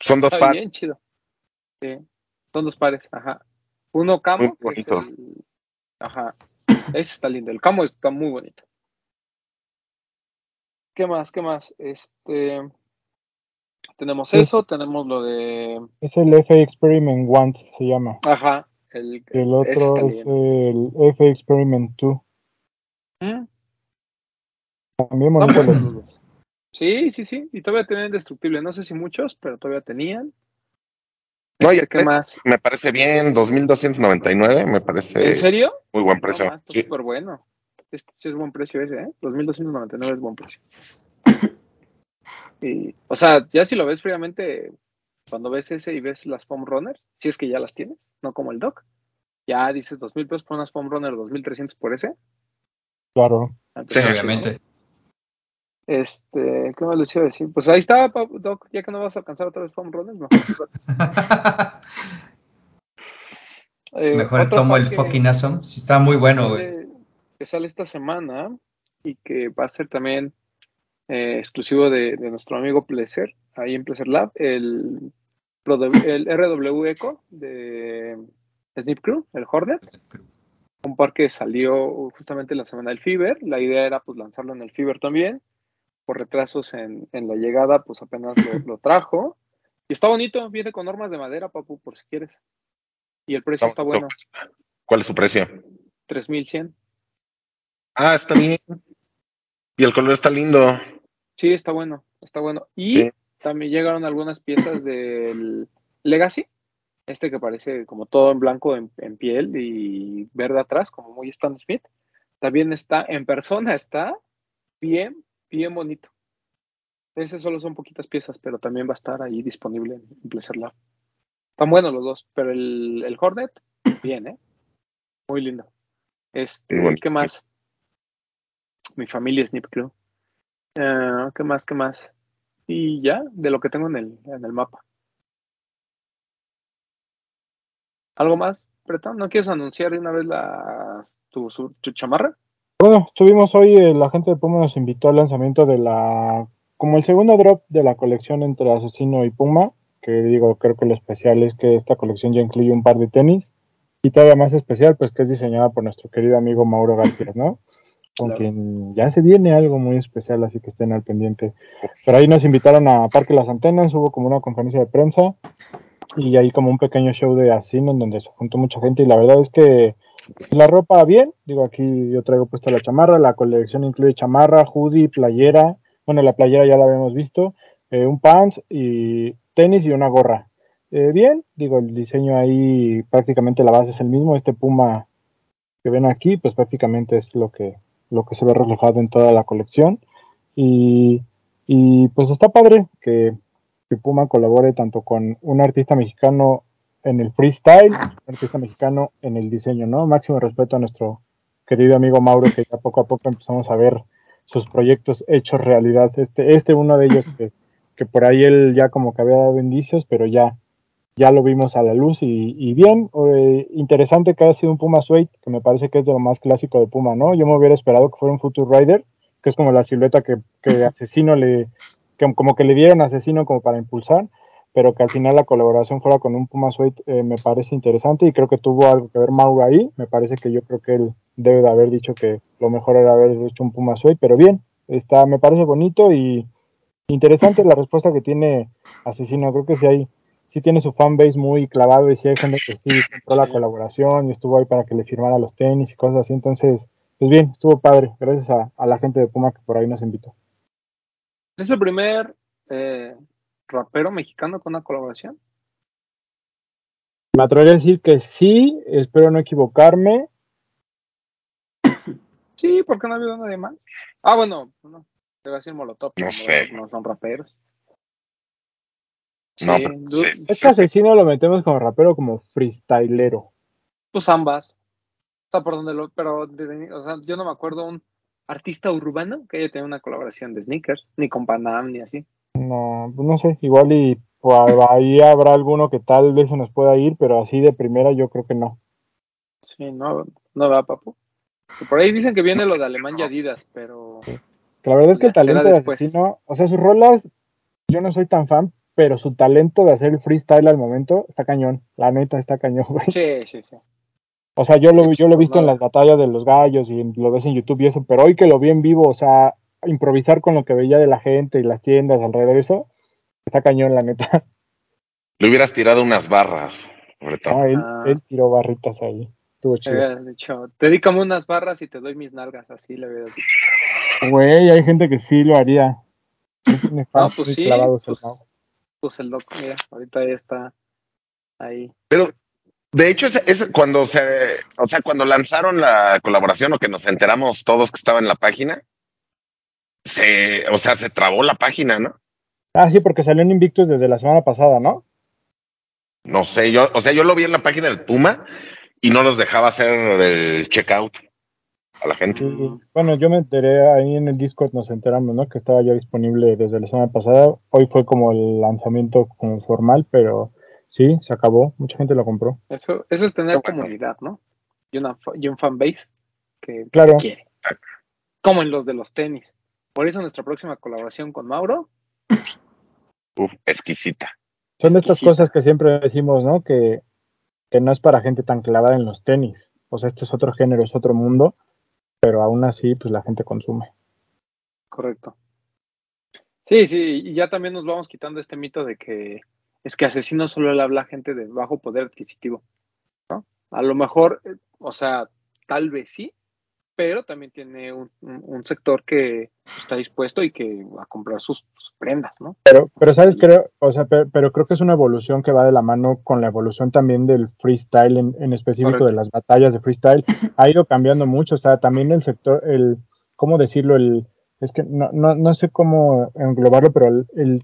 Son dos Está pares. bien chido. Sí. Son dos pares, ajá. Uno camo, Muy que es bonito. el- Ajá. Ese está lindo. El camo está muy bonito. ¿Qué más? ¿Qué más? Este. Tenemos Sí. eso, tenemos lo de. Es el F Experiment Want, se llama. Ajá. El, El otro es el F Experiment 2. Mm, También bonito los- los dos. Sí, sí, sí. Y todavía tenían indestructible. No sé si muchos, pero todavía tenían. No, y ¿Qué el más? Me parece bien, 2.299, me parece ¿En serio? muy buen No, precio. está Sí. súper bueno. Este sí es buen precio ese, ¿eh? 2.299 es buen precio. Y, o sea, ya si lo ves fríamente, cuando ves ese y ves las foam runners, si es que ya las tienes, no como el doc, ya dices 2.000 pesos por unas foam runner, 2.300 por ese. Claro. Ah, pues, Sí, Obviamente. Este, ¿qué más les iba a decir? Pues ahí está, doc, ya que no vas a alcanzar otra vez foam runners, mejor. Eh, Mejor tomo el fucking awesome. Sí, está muy bueno, güey. que sale esta semana y que va a ser también eh, exclusivo de, de nuestro amigo Pleasure, ahí en Pleasure Lab, el, el RW Echo de Snip Crew, el Hornet, un par que salió justamente la semana del Fever, la idea era pues lanzarlo en el Fever también, por retrasos en, en la llegada pues apenas lo, lo trajo, y está bonito, viene con normas de madera, papu, por si quieres, y el precio está bueno, ¿Cuál es su precio? 3100. Ah, está bien. Y el color está lindo. Sí, está bueno, está bueno. Y Sí. también llegaron algunas piezas del Legacy, este que parece como todo en blanco en, en piel y verde atrás, como muy Stan Smith. También está en persona, está bien, bien bonito. Ese solo son poquitas piezas, pero también va a estar ahí disponible en, Pleasure Lab. Están buenos los dos, pero el, el Hornet, bien, ¿eh? Muy lindo. Este. ¿qué más? Mi familia Snip Crew. Ah, ¿Qué más? ¿Qué más? Y ya, de lo que tengo en el, en el mapa. ¿Algo más? ¿No quieres anunciar de una vez la, tu, su- tu chamarra? Bueno, estuvimos hoy, eh, la gente de Puma nos invitó al lanzamiento de la, como el segundo drop de la colección entre Asesino y Puma, que digo, creo que lo especial es que esta colección ya incluye un par de tenis, y todavía más especial, pues que es diseñada por nuestro querido amigo Mauro García, ¿no? Con Claro. quien ya se viene algo muy especial, así que estén al pendiente. Pero ahí nos invitaron a Parque Las Antenas, hubo como una conferencia de prensa, y ahí como un pequeño show de Asesino en donde se juntó mucha gente, y la verdad es que la ropa bien, digo aquí yo traigo puesta la chamarra, la colección incluye chamarra, hoodie, playera, bueno la playera ya la habíamos visto, eh, un pants y tenis y una gorra. Eh, bien, digo el diseño ahí prácticamente la base es el mismo, este puma que ven aquí pues prácticamente es lo que, lo que se ve reflejado en toda la colección y, y pues está padre que, que Puma colabore tanto con un artista mexicano en el freestyle, artista mexicano en el diseño, ¿no? Máximo respeto a nuestro querido amigo Mauro, que ya poco a poco empezamos a ver sus proyectos hechos realidad. Este, este uno de ellos que, que por ahí él ya como que había dado indicios, pero ya, ya lo vimos a la luz y, bien, eh, interesante que haya sido un Puma Suede, que me parece que es de lo más clásico de Puma, ¿no? Yo me hubiera esperado que fuera un Future Rider, que es como la silueta que, que Asesino le, que como que le dieron Asesino como para impulsar, pero que al final la colaboración fuera con un Puma Suede eh, me parece interesante y creo que tuvo algo que ver Mauro ahí, me parece que yo creo que él debe de haber dicho que lo mejor era haber hecho un Puma Suede, pero bien, está, me parece bonito y interesante la respuesta que tiene Asesino, creo que sí hay, sí tiene su fanbase muy clavado y sí hay gente que sí compró la colaboración y estuvo ahí para que le firmara los tenis y cosas así, entonces, pues bien, estuvo padre, gracias a, a la gente de Puma que por ahí nos invitó. ¿Es el primer eh, rapero mexicano con una colaboración? Me atrevería a decir que sí, espero no equivocarme. Sí, porque no ha habido nadie más. Ah, bueno, no. Debe ser Molotov. No sé. No son raperos. No, Sí, pero du- sí, Es que asesino lo metemos como rapero, como freestylero. Pues ambas. O sea, por donde lo. Pero, de- o sea, yo no me acuerdo un artista urbano que haya tenido una colaboración de sneakers, ni con Panam, ni así. No, pues no sé, igual y pues, ahí habrá alguno que tal vez se nos pueda ir, pero así de primera yo creo que no. Sí, no, no va, papu. Por ahí dicen que viene lo de Alemán y Adidas, pero. Que la verdad es que el talento de asesino, o sea, sus rolas, yo no soy tan fan, pero su talento de hacer el freestyle al momento está cañón. La neta está cañón, güey. Sí, sí, sí. O sea, yo lo, yo lo he pues visto en las batallas de los gallos y lo ves en YouTube y eso, pero hoy que lo vi en vivo, o sea, improvisar con lo que veía de la gente y las tiendas alrededor de eso, está cañón, la neta. Le hubieras tirado unas barras. No, él, Ah. él tiró barritas ahí. Estuvo chido. había dicho, dedícame unas barras y te doy mis nalgas, así le había dicho. Güey, hay gente que sí lo haría. Es nefasto No, pues sí, pues, pues el loco, mira, ahorita ya está ahí. Pero, de hecho, es, es cuando se, o sea, cuando lanzaron la colaboración o que nos enteramos todos que estaba en la página, se, o sea, se trabó la página, ¿no? Ah, sí, porque salió en Invictus desde la semana pasada, ¿no? No sé, yo, o sea, yo lo vi en la página del Puma y no los dejaba hacer el checkout a la gente. Sí, bueno, yo me enteré ahí en el Discord, nos enteramos, ¿no? Que estaba ya disponible desde la semana pasada. Hoy fue como el lanzamiento como formal, pero sí, se acabó. Mucha gente lo compró. Eso, eso es tener bueno. comunidad, ¿no? Y, una, fa- y un fanbase que Claro. quiere. Como en los de los tenis. Por eso nuestra próxima colaboración con Mauro, Uf, exquisita. Son de estas cosas que siempre decimos, ¿no? Que, que no es para gente tan clavada en los tenis. O sea, este es otro género, es otro mundo, pero aún así, pues la gente consume. correcto. Sí, sí, y ya también nos vamos quitando este mito de que es que asesino solo le habla a gente de bajo poder adquisitivo, ¿no? A lo mejor, eh, o sea, tal vez sí, pero también tiene un, un- un sector que está dispuesto y que va a comprar sus, sus prendas, ¿no? Pero, pero sabes, creo, o sea, pero, pero creo que es una evolución que va de la mano con la evolución también del freestyle, en, en específico Correcto. de las batallas de freestyle. Ha ido cambiando mucho, o sea, también el sector, el, ¿cómo decirlo? El, es que no, no, no sé cómo englobarlo, pero el, el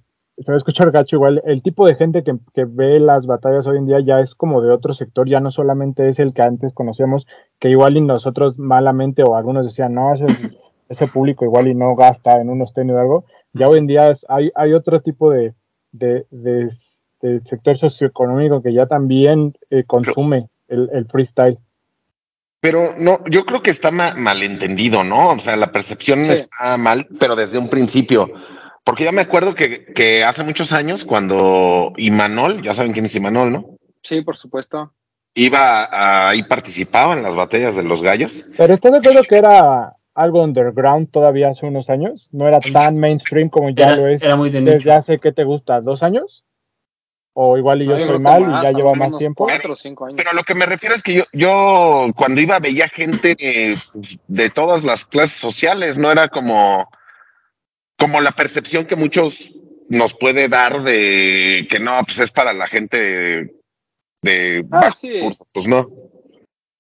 va a escuchar gacho igual, el tipo de gente que, que ve las batallas hoy en día ya es como de otro sector, ya no solamente es el que antes conocíamos, que igual y nosotros malamente o algunos decían, no, ese, ese público igual y no gasta en unos tenis o algo, ya hoy en día es- hay, hay otro tipo de, de, de- de sector socioeconómico que ya también eh, consume el, el freestyle. Pero no, yo creo que está ma- malentendido, ¿no? O sea, la percepción Sí. está mal, pero desde un principio. Porque yo me acuerdo que, que hace muchos años, cuando Imanol, ya saben quién es Imanol, ¿no? Sí, por supuesto. Iba a- ahí participaba en las batallas de los gallos. Pero ¿estás de acuerdo que era algo underground todavía hace unos años? No era tan mainstream como ya Era, lo es era muy de desde nicho. hace, ¿qué te gusta? ¿Dos años? O igual y yo estoy mal y ya a lleva más tiempo. Cuatro o cinco años. Pero lo que me refiero es que yo, yo cuando iba veía gente eh, pues, de todas las clases sociales, no era como, como la percepción que muchos nos puede dar de que no, pues es para la gente de, Ah, bajos sí. recursos. Pues no.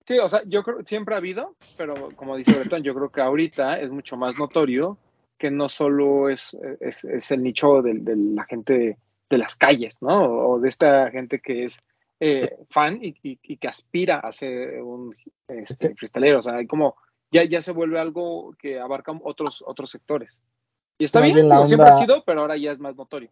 Sí, o sea, yo creo siempre ha habido, pero como dice Bretón, yo creo que ahorita es mucho más notorio que no solo es, es, es el nicho de, de la gente de las calles, ¿no? O de esta gente que es eh, fan y, y- y que aspira a ser un este, freestalero. O sea, hay como ya, ya se vuelve algo que abarca otros, otros sectores. Y está bien, bien la siempre ha sido, pero ahora ya es más notorio.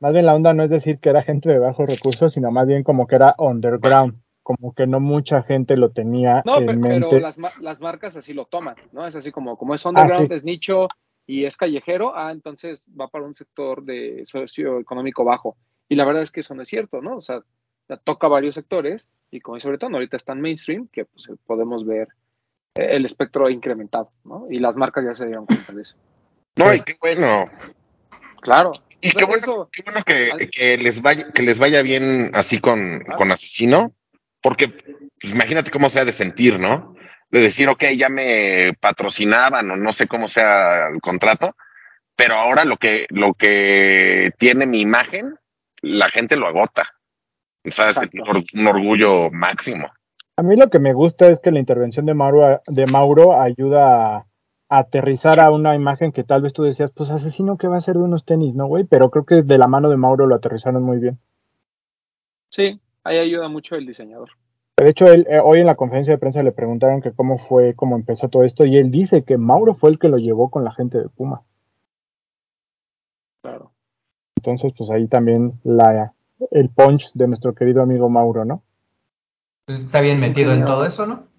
Más bien la onda no es decir que era gente de bajos recursos, sino más bien como que era underground, como que no mucha gente lo tenía No, en pe- mente. pero las, ma- las marcas así lo toman, ¿no? Es así como, como es underground, sí. es nicho y es callejero, ah, entonces va para un sector de socioeconómico bajo. Y la verdad es que eso no es cierto, ¿no? O sea, toca varios sectores y como sobre todo ahorita están mainstream, que pues podemos ver eh, el espectro incrementado, ¿no? Y las marcas ya se dieron cuenta de eso. No, y qué bueno. Claro. Y O sea, qué bueno, eso- qué bueno que, que les vaya, que les vaya bien así con, con asesino, porque pues, imagínate cómo se ha de sentir, ¿no? De decir, ok, ya me patrocinaban o no sé cómo sea el contrato, pero ahora lo que, lo que tiene mi imagen, la gente lo agota. ¿Sabes? Un, or- un orgullo máximo. A mí lo que me gusta es que la intervención de Mauro, de Mauro ayuda a, a aterrizar a una imagen que tal vez tú decías, pues asesino que va a ser de unos tenis, ¿no, güey? Pero creo que de la mano de Mauro lo aterrizaron muy bien. Sí, ahí ayuda mucho el diseñador. De hecho, él, eh, hoy en la conferencia de prensa le preguntaron que cómo fue, cómo empezó todo esto, y él dice que Mauro fue el que lo llevó con la gente de Puma. Claro. Entonces, pues ahí también la, el punch de nuestro querido amigo Mauro, ¿no? Pues está bien metido en todo eso, ¿no?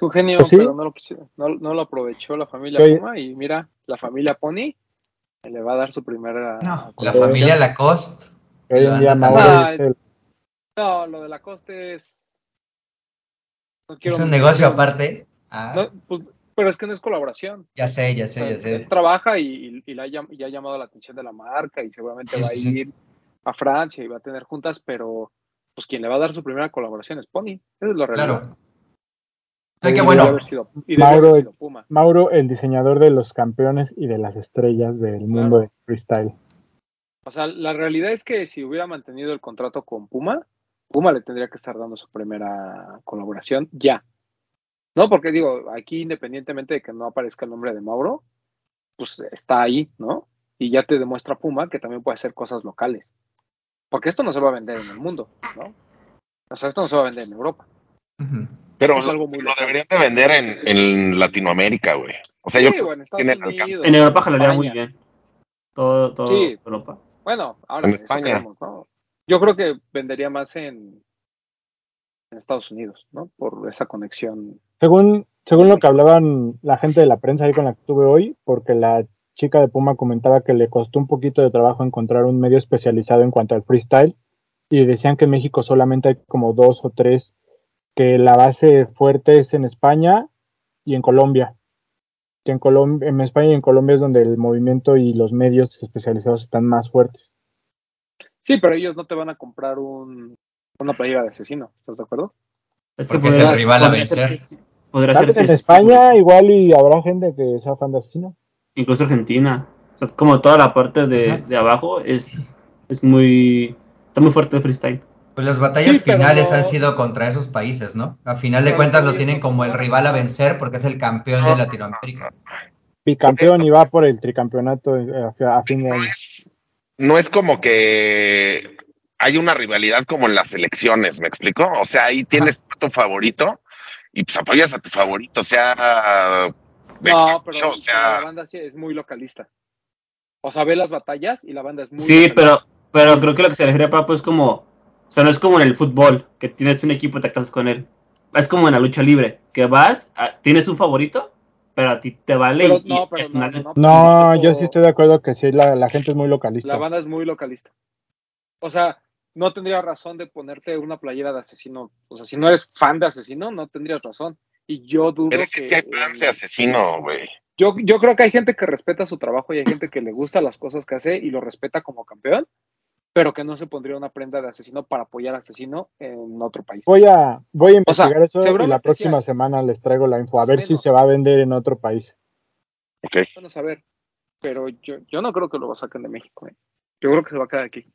Es un genio, Pues sí. pero no lo, no, no lo aprovechó la familia Sí. Puma y mira, la familia Pony le va a dar su primera. No, la familia Lacoste. Hoy en día Mauro es el, No, lo de la coste es. No quiero- Es un negocio aparte. Ah, no, pues, pero es que no es colaboración. Ya sé, ya O sea, sé, ya sé. él trabaja y, y- ha, llam- y ha llamado la atención de la marca y seguramente Sí, va a ir a Francia y va a tener juntas, pero pues quien le va a dar su primera colaboración es Pony. Eso es lo real. Claro. No, Y que bueno, sido- Mauro- Puma. Mauro, el diseñador de los campeones y de las estrellas del mundo Claro. de freestyle. O sea, la realidad es que si hubiera mantenido el contrato con Puma, Puma le tendría que estar dando su primera colaboración ya. No, porque digo, aquí independientemente de que no aparezca el nombre de Mauro, pues está ahí, ¿no? Y ya te demuestra Puma que también puede hacer cosas locales. Porque esto no se va a vender en el mundo, ¿no? O sea, esto no se va a vender en Europa. Pero Es algo muy lo deberían de vender en, en Latinoamérica, güey. O sea, yo Sí, creo o en que Estados tiene el alcance. Unidos. En Europa jalaría muy bien. Todo, todo Sí. Europa. Bueno, ahora En España. queremos, ¿no? Yo creo que vendería más en, en Estados Unidos, ¿no? Por esa conexión. Según, según lo que hablaban la gente de la prensa ahí con la que estuve hoy, porque la chica de Puma comentaba que le costó un poquito de trabajo encontrar un medio especializado en cuanto al freestyle y decían que en México solamente hay como dos o tres, que la base fuerte es en España y en Colombia. Que en, Colom en España y en Colombia es donde el movimiento y los medios especializados están más fuertes. Sí, pero ellos no te van a comprar un, una playera de asesino, ¿estás de acuerdo? Es que Porque es el rival a vencer. Tal ser que en sí, España igual y habrá gente que sea fan de asesino. incluso Argentina. O sea, como toda la parte de, de abajo es, es muy. Está muy fuerte el freestyle. Pues las batallas Sí, finales han sido contra esos países, ¿no? A final de cuentas lo tienen como el rival a vencer porque es el campeón de Latinoamérica. Bicampeón y va por el tricampeonato eh, a, fin de No año. es, no es como que hay una rivalidad como en las elecciones, ¿me explico? O sea, ahí tienes a tu favorito y pues apoyas a tu favorito, o sea, No, extranjero, pero, o sea, la banda sí es muy localista. O sea, ve las batallas y la banda es muy Sí, localista. pero, pero creo que lo que se refiere a Papo es como. O sea, no es como en el fútbol, que tienes un equipo y te casas con él. Es como en la lucha libre, que vas, a- tienes un favorito, pero a ti te vale Pero y, y no, pero no, final- no, no, No, esto- yo sí estoy de acuerdo que sí, la, la gente es muy localista. La banda es muy localista. O sea, no tendría razón de ponerte una playera de asesino. O sea, si no eres fan de asesino, no tendrías razón. Y yo dudo pero es que que. sí hay fans de asesino, güey. Yo, yo creo que hay gente que respeta su trabajo y hay gente que le gusta las cosas que hace y lo respeta como campeón, pero que no se pondría una prenda de asesino para apoyar a asesino en otro país. Voy a, voy a investigar sea, eso y la próxima semana les traigo la info, a ver si se va a vender en otro país. Ok. Bueno, saber. Pero yo, yo no creo que lo saquen de México. ¿eh? Yo creo que se va a quedar aquí.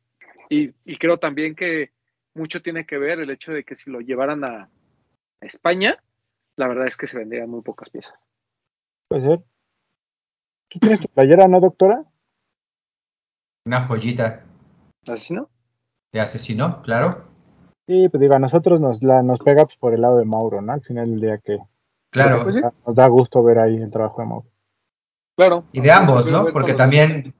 Y, y creo también que mucho tiene que ver el hecho de que si lo llevaran a, a España, la verdad es que se vendrían muy pocas piezas. Puede ser. ¿Tú tienes tu playera, no, doctora? Una joyita ¿Asesino? de asesino, claro. Sí, pues digo, a nosotros nos, la, nos pega pues, por el lado de Mauro, ¿no? Al final del día que Claro. Pues sí. nos da gusto ver ahí el trabajo de Mauro. Claro. Y de ambos, ¿no? Porque también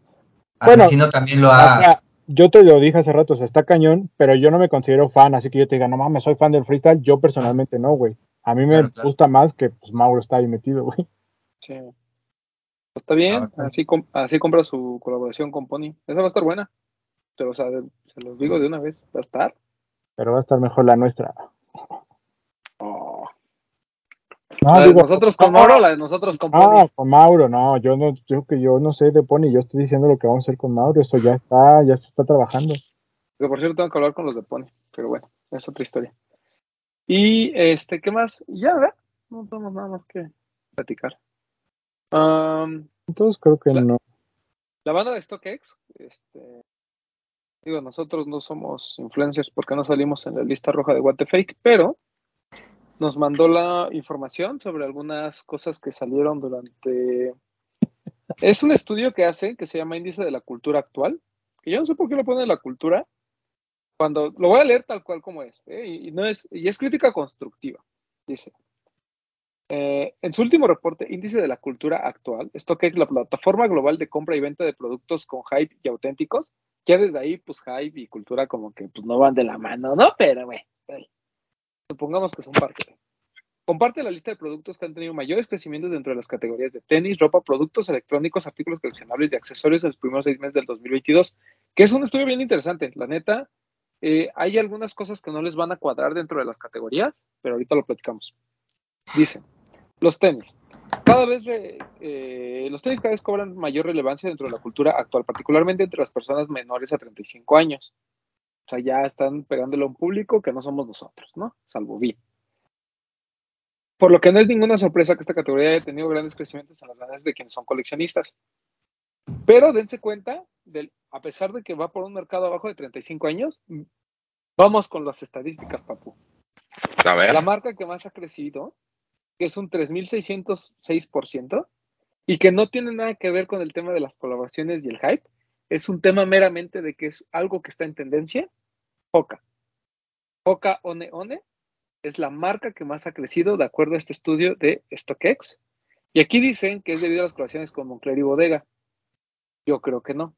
Bueno, Asesino también lo O ha... sea, yo te lo dije hace rato, o sea, está cañón, pero yo no me considero fan, así que yo te diga, no mames, soy fan del freestyle, yo personalmente no, güey. A mí me Claro, claro. gusta más que pues Mauro está ahí metido, güey. Sí. Pues Está bien, Ah, está así, com- así compra su colaboración con Pony. Esa va a estar buena. Pero, o sea, se los digo de una vez, va a estar. Pero va a estar mejor la nuestra. Oh. No, la de digo, nosotros con Mauro o la de nosotros con Pony. No, con Mauro, no, yo no, yo que yo no sé de Pony, yo estoy diciendo lo que vamos a hacer con Mauro, eso ya está, ya se está trabajando. Que por cierto tengo que hablar con los de Pony. Pero bueno, es otra historia. Y este, ¿qué más? Ya, ¿verdad? No tenemos nada más que platicar. Am, Entonces creo que La- no. la banda de StockX, este, digo, nosotros no somos influencers porque no salimos en la lista roja de What the Fake, pero nos mandó la información sobre algunas cosas que salieron durante... Es un estudio que hace que se llama Índice de la Cultura Actual, que yo no sé por qué lo pone la cultura, cuando lo voy a leer tal cual como es, ¿eh? y, no es, y es crítica constructiva, dice. Eh, en su último reporte, Índice de la Cultura Actual, StockX, la plataforma global de compra y venta de productos con hype y auténticos, ya desde ahí, pues hype y cultura como que pues, no van de la mano, ¿no? Pero, ahí. supongamos que son parte. Comparte la lista de productos que han tenido mayores crecimientos dentro de las categorías de tenis, ropa, productos electrónicos, artículos coleccionables y accesorios en los primeros seis meses del 2022, que es un estudio bien interesante. La neta, eh, hay algunas cosas que no les van a cuadrar dentro de las categorías, pero ahorita lo platicamos. Dice, los tenis. Cada vez re- eh, los tenis cada vez cobran mayor relevancia dentro de la cultura actual, particularmente entre las personas menores a 35 años. O sea, ya están pegándole a un público que no somos nosotros, ¿no? Salvo Vi. Por lo que no es ninguna sorpresa que esta categoría haya tenido grandes crecimientos en las ganas de quienes son coleccionistas. Pero dense cuenta, del, a pesar de que va por un mercado abajo de 35 años, vamos con las estadísticas, papu. A ver. La marca que más ha crecido, que es un 3.606%, y que no tiene nada que ver con el tema de las colaboraciones y el hype, es un tema meramente de que es algo que está en tendencia, Hoka. Hoka One One es la marca que más ha crecido de acuerdo a este estudio de StockX. Y aquí dicen que es debido a las colaboraciones con Moncler y Bodega. Yo creo que no.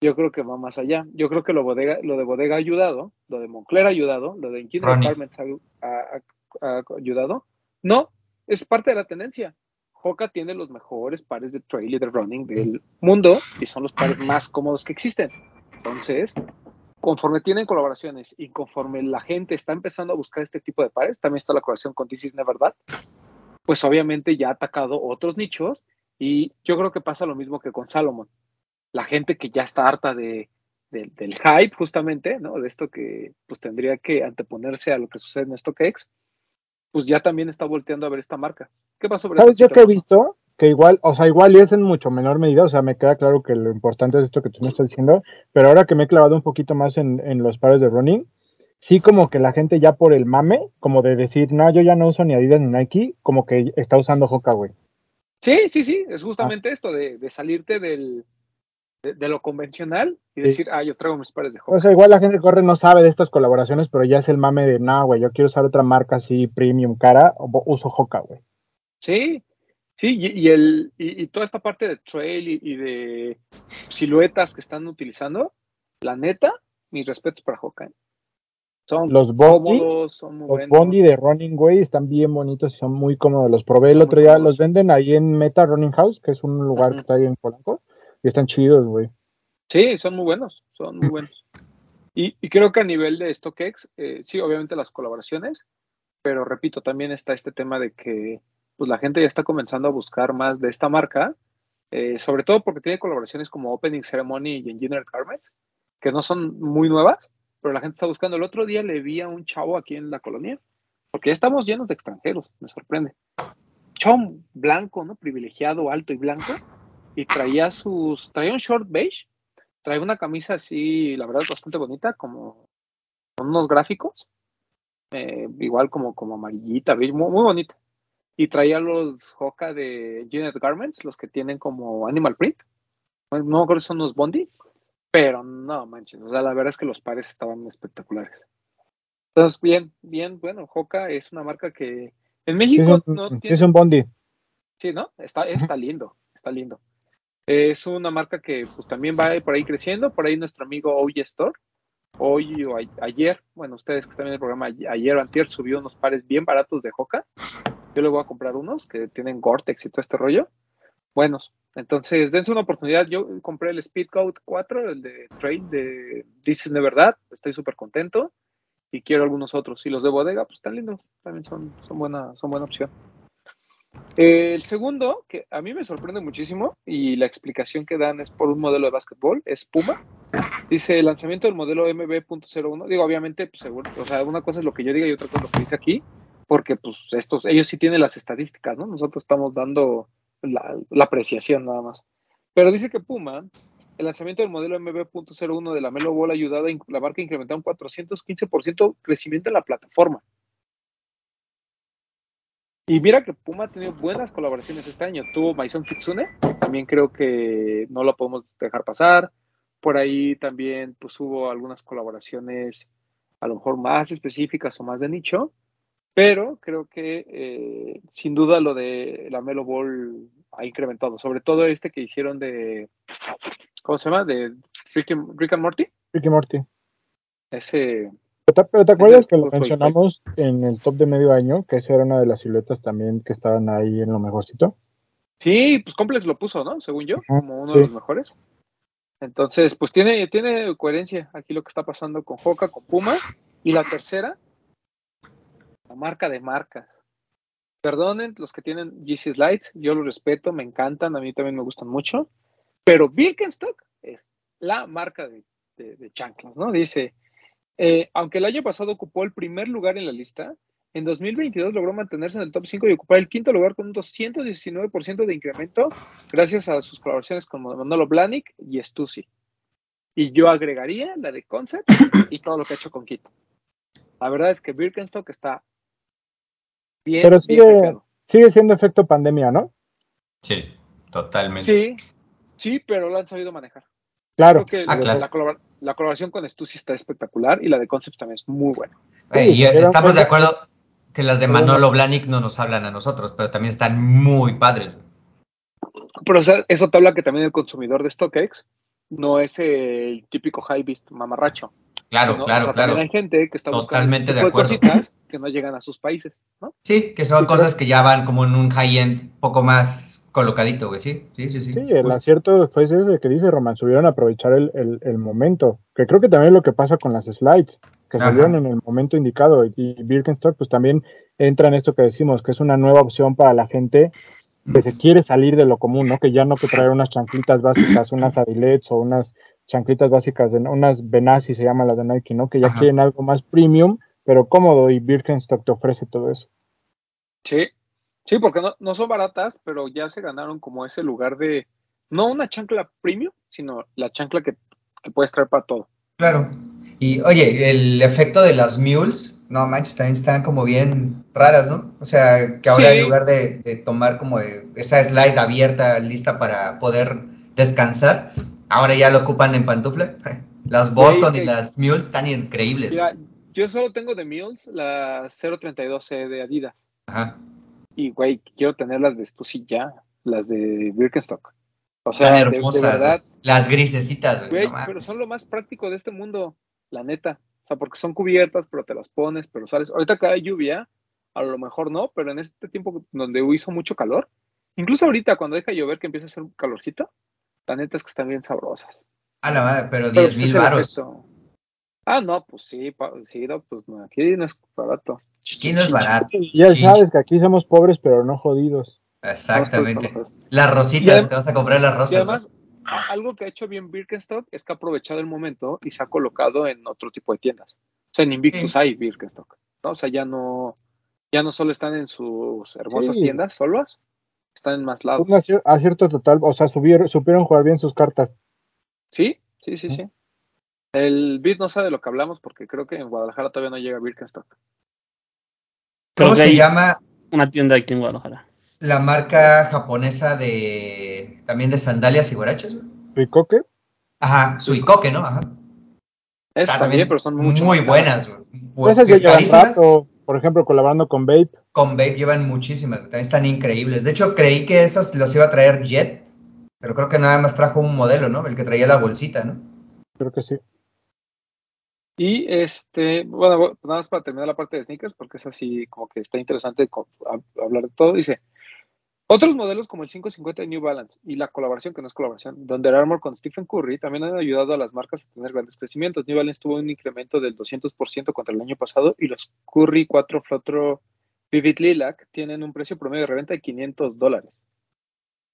Yo creo que va más allá. Yo creo que lo, bodega, lo de Bodega ha ayudado, lo de Moncler ha ayudado, lo de ha, ha- ha- ha ayudado. No, es parte de la tendencia. Hoka tiene los mejores pares de trail y de running del mundo y son los pares más cómodos que existen. Entonces, conforme tienen colaboraciones y conforme la gente está empezando a buscar este tipo de pares, también está la colaboración con This Is Never pues obviamente ya ha atacado otros nichos y yo creo que pasa lo mismo que con Salomon. La gente que ya está harta de- del hype justamente, ¿no? De esto que pues tendría que anteponerse a lo que sucede en StockX, pues ya también está volteando a ver esta marca. ¿Qué pasó? sobre ¿Sabes yo que he visto? Que igual, o sea, igual y es en mucho menor medida, o sea, me queda claro que lo importante es esto que tú me estás diciendo, pero ahora que me he clavado un poquito más en, en los pares de running, sí como que la gente ya por el mame, como de decir, no, yo ya no uso ni Adidas ni Nike, como que está usando Hoka, güey. Sí, sí, sí, es justamente esto de, de salirte del, de, de lo convencional y Sí. decir, ah, yo traigo mis pares de Hoka. O sea, igual la gente que corre no sabe de estas colaboraciones, pero ya es el mame de, no, güey, yo quiero usar otra marca así premium cara, o- uso Hoka, güey. Sí, sí, y, y el, y, y toda esta parte de trail y, y de siluetas que están utilizando, la neta, mis respetos para Hoka. ¿eh? Son Los Bondi, cómodos, son muy los buenos. Bondi de running, güey, están bien bonitos y son muy cómodos. Los probé el otro día, cómodos. los venden ahí en Meta Running House, que es un lugar que está ahí en Polanco, y están chidos, güey. Sí, son muy buenos, son muy buenos. Y, y creo que a nivel de StockX, eh, sí, obviamente las colaboraciones, pero repito, también está este tema de que pues la gente ya está comenzando a buscar más de esta marca, eh, sobre todo porque tiene colaboraciones como Opening Ceremony y Engineered Garments, que no son muy nuevas, pero la gente está buscando. El otro día le vi a un chavo aquí en la colonia, porque ya estamos llenos de extranjeros, me sorprende. Chom blanco, ¿no? Privilegiado, alto y blanco, y traía sus, traía un short beige, traía una camisa así, la verdad, bastante bonita, como con unos gráficos, eh, igual como, como amarillita, beige, muy, muy bonita. Y traía los Hoka de Engineered Garments, los que tienen como animal print. No me acuerdo si son los Bondi, pero no manches, o sea, la verdad es que los pares estaban espectaculares. Entonces, bien, bien, bueno, Hoka es una marca que en Sí, es México un, no tiene es un Bondi. Sí, ¿no? Está, está lindo, está lindo. Es una marca que pues también va por ahí creciendo. Por ahí nuestro amigo Oye Store, hoy o ayer, bueno, ustedes que están en el programa, ayer o antier subió unos pares bien baratos de Hoka. Yo le voy a comprar unos que tienen Gore-Tex y todo este rollo. Buenos. Entonces, dense una oportunidad. Yo compré el Speedcoat 4, el de Trail de This is de verdad. Estoy súper contento. Y quiero algunos otros. Y los de bodega, pues están lindos. También son, son, buena, son buena opción. El segundo, que a mí me sorprende muchísimo, y la explicación que dan es por un modelo de básquetbol, es Puma. Dice el lanzamiento del modelo MB.01. Digo, obviamente, pues seguro, o sea, una cosa es lo que yo diga y otra cosa es lo que dice aquí, porque pues estos, ellos sí tienen las estadísticas, ¿no? Nosotros estamos dando la, apreciación nada más. Pero dice que Puma, el lanzamiento del modelo MB.01 de la Melo Ball ha ayudado a la marca a incrementar un 415% crecimiento en la plataforma. Y mira que Puma ha tenido buenas colaboraciones este año. Tuvo Maison Kitsune, también creo que no lo podemos dejar pasar. Por ahí también pues hubo algunas colaboraciones a lo mejor más específicas o más de nicho, pero creo que eh, sin duda lo de la Melo Ball ha incrementado, sobre todo este que hicieron de, ¿cómo se llama? De Rick and, Rick and Morty. Ricky Morty. Ese, Pero te, acuerdas que lo mencionamos en el top de medio año, que esa era una de las siluetas también que estaban ahí en lo mejorcito. Sí, pues Complex lo puso, ¿no? Según yo, como uno sí. de los mejores. Entonces, pues tiene, tiene coherencia aquí lo que está pasando con Hoka, con Puma. Y la tercera, la marca de marcas. Perdonen los que tienen GC Slides, yo los respeto, me encantan, a mí también me gustan mucho, pero Birkenstock es la marca de, de, de chanclas, ¿no? Dice, eh, aunque el año pasado ocupó el primer lugar en la lista, en 2022 logró mantenerse en el top 5 y ocupar el quinto lugar con un 219% de incremento gracias a sus colaboraciones con Manolo Blahnik y Stussy. Y yo agregaría la de Concept y todo lo que ha hecho con Kit. La verdad es que Birkenstock está bien, Pero bien sigue, pegado. sigue siendo efecto pandemia, ¿no? Sí, totalmente. Sí, sí, pero lo han sabido manejar. Claro. Creo que Ah, la, claro. la la colaboración con Stussy está espectacular y la de Concept también es muy buena. Eh, y Sí, pero- estamos de acuerdo que las de Manolo Blahnik no nos hablan a nosotros, pero también están muy padres. Pero o sea, eso te habla que también el consumidor de StockX no es el típico high beast mamarracho. Claro, sino, claro, o sea, claro. También hay gente que está buscando Totalmente de acuerdo. cositas que no llegan a sus países, ¿no? Sí, que son Sí, cosas que ya van como en un high-end poco más colocadito, güey. Sí, sí, sí. Sí, Sí, el acierto fue ese que dice Roman, subieron a aprovechar el, el- el momento, que creo que también es lo que pasa con las slides, que Ajá. salieron en el momento indicado, y, y Birkenstock pues también entra en esto que decimos, que es una nueva opción para la gente que se quiere salir de lo común, ¿no? Que ya no que traer unas chanclitas básicas, unas Adilets o unas chanclitas básicas, de, unas Benassi se llaman las de Nike, ¿no? Que ya Ajá. quieren algo más premium, pero cómodo, y Birkenstock te ofrece todo eso. Sí, sí, porque no, no son baratas, pero ya se ganaron como ese lugar de, no una chancla premium, sino la chancla que, que puedes traer para todo. Claro. Y oye, el efecto de las mules, no manches, también están como bien raras, ¿no? O sea, que ahora Sí. en lugar de, de tomar como de esa slide abierta, lista para poder descansar, ahora ya lo ocupan en pantufla. Las Boston y las mules están increíbles. Mira, yo solo tengo de Mules la 032C de Adidas. Ajá. Y, güey, quiero tener las de Stussy ya, las de Birkenstock. O sea, de, de hermosas. verdad. Las grisecitas, güey. no pero son lo más práctico de este mundo, la neta. O sea, porque son cubiertas, pero te las pones, pero sales. Ahorita que hay lluvia, a lo mejor no, pero en este tiempo donde hizo mucho calor, incluso ahorita cuando deja de llover que empieza a hacer un calorcito, la neta es que están bien sabrosas. A la madre, pero Pero 10 pues mil varos. Ah, no, pues sí, pa- sí, no, pues no, aquí no es barato. Aquí no es barato. Ya sabes que aquí somos pobres, pero no jodidos. Exactamente. Las rositas, te vas a comprar las rosas. Y además, algo que ha hecho bien Birkenstock es que ha aprovechado el momento y se ha colocado en otro tipo de tiendas. O sea, en Invictus Sí. hay Birkenstock. ¿no? O sea, ya no, ya no solo están en sus hermosas Sí. tiendas solas, están en más lados. Un acier- acierto total, o sea, subieron, supieron jugar bien sus cartas. Sí, sí, sí, sí. El Bit no sabe de lo que hablamos porque creo que en Guadalajara todavía no llega Birkenstock. Creo ¿Cómo que se llama una tienda aquí en Guadalajara. la marca japonesa de también de sandalias y guaraches? güey? Ricoque, Ajá, Suikoke, ¿no? Ajá. Es Ah, también, pero son muy buenas, güey. esas llevan rato, por ejemplo, colaborando con Babe. Con Babe llevan muchísimas, también están increíbles. De hecho, creí que esas las iba a traer Jet, pero creo que nada más trajo un modelo, ¿no? El que traía la bolsita, ¿no? Creo que sí. Y este, bueno, nada más para terminar la parte de sneakers, porque es así como que está interesante hablar de todo. Dice, otros modelos como el 550 de New Balance y la colaboración, que no es colaboración, de Under Armour con Stephen Curry, también han ayudado a las marcas a tener grandes crecimientos. New Balance tuvo un incremento del 200% contra el año pasado y los Curry 4 Flotro Vivid Lilac tienen un precio promedio de reventa de 500 dólares.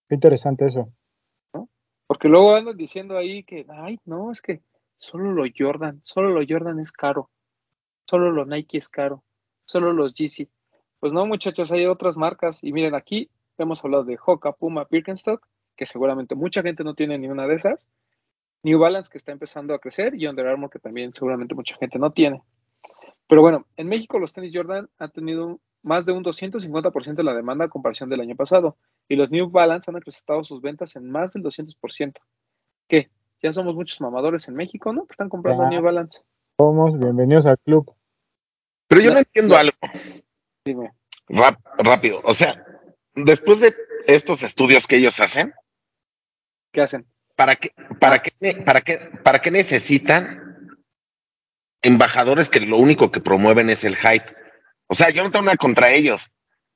Qué interesante eso. Porque luego andan diciendo ahí que, ay, no, es que solo lo Jordan, solo lo Jordan es caro, solo lo Nike es caro, solo los Yeezy. Pues no, muchachos, hay otras marcas. Y miren, aquí hemos hablado de Hoka, Puma, Birkenstock, que seguramente mucha gente no tiene ni una de esas. New Balance, que está empezando a crecer, y Under Armour, que también seguramente mucha gente no tiene. Pero bueno, en México los tenis Jordan han tenido más de un 250% de la demanda a comparación del año pasado, y los New Balance han acrecentado sus ventas en más del 200%. ¿Qué? Ya somos muchos mamadores en México, ¿no? Que están comprando Ya. New Balance. Somos bienvenidos al club. Pero yo no entiendo algo Dime. rap- rápido. O sea, después de estos estudios que ellos hacen, ¿Qué hacen? ¿para qué, para qué, para qué, para qué necesitan embajadores que lo único que promueven es el hype? O sea, yo no tengo nada contra ellos,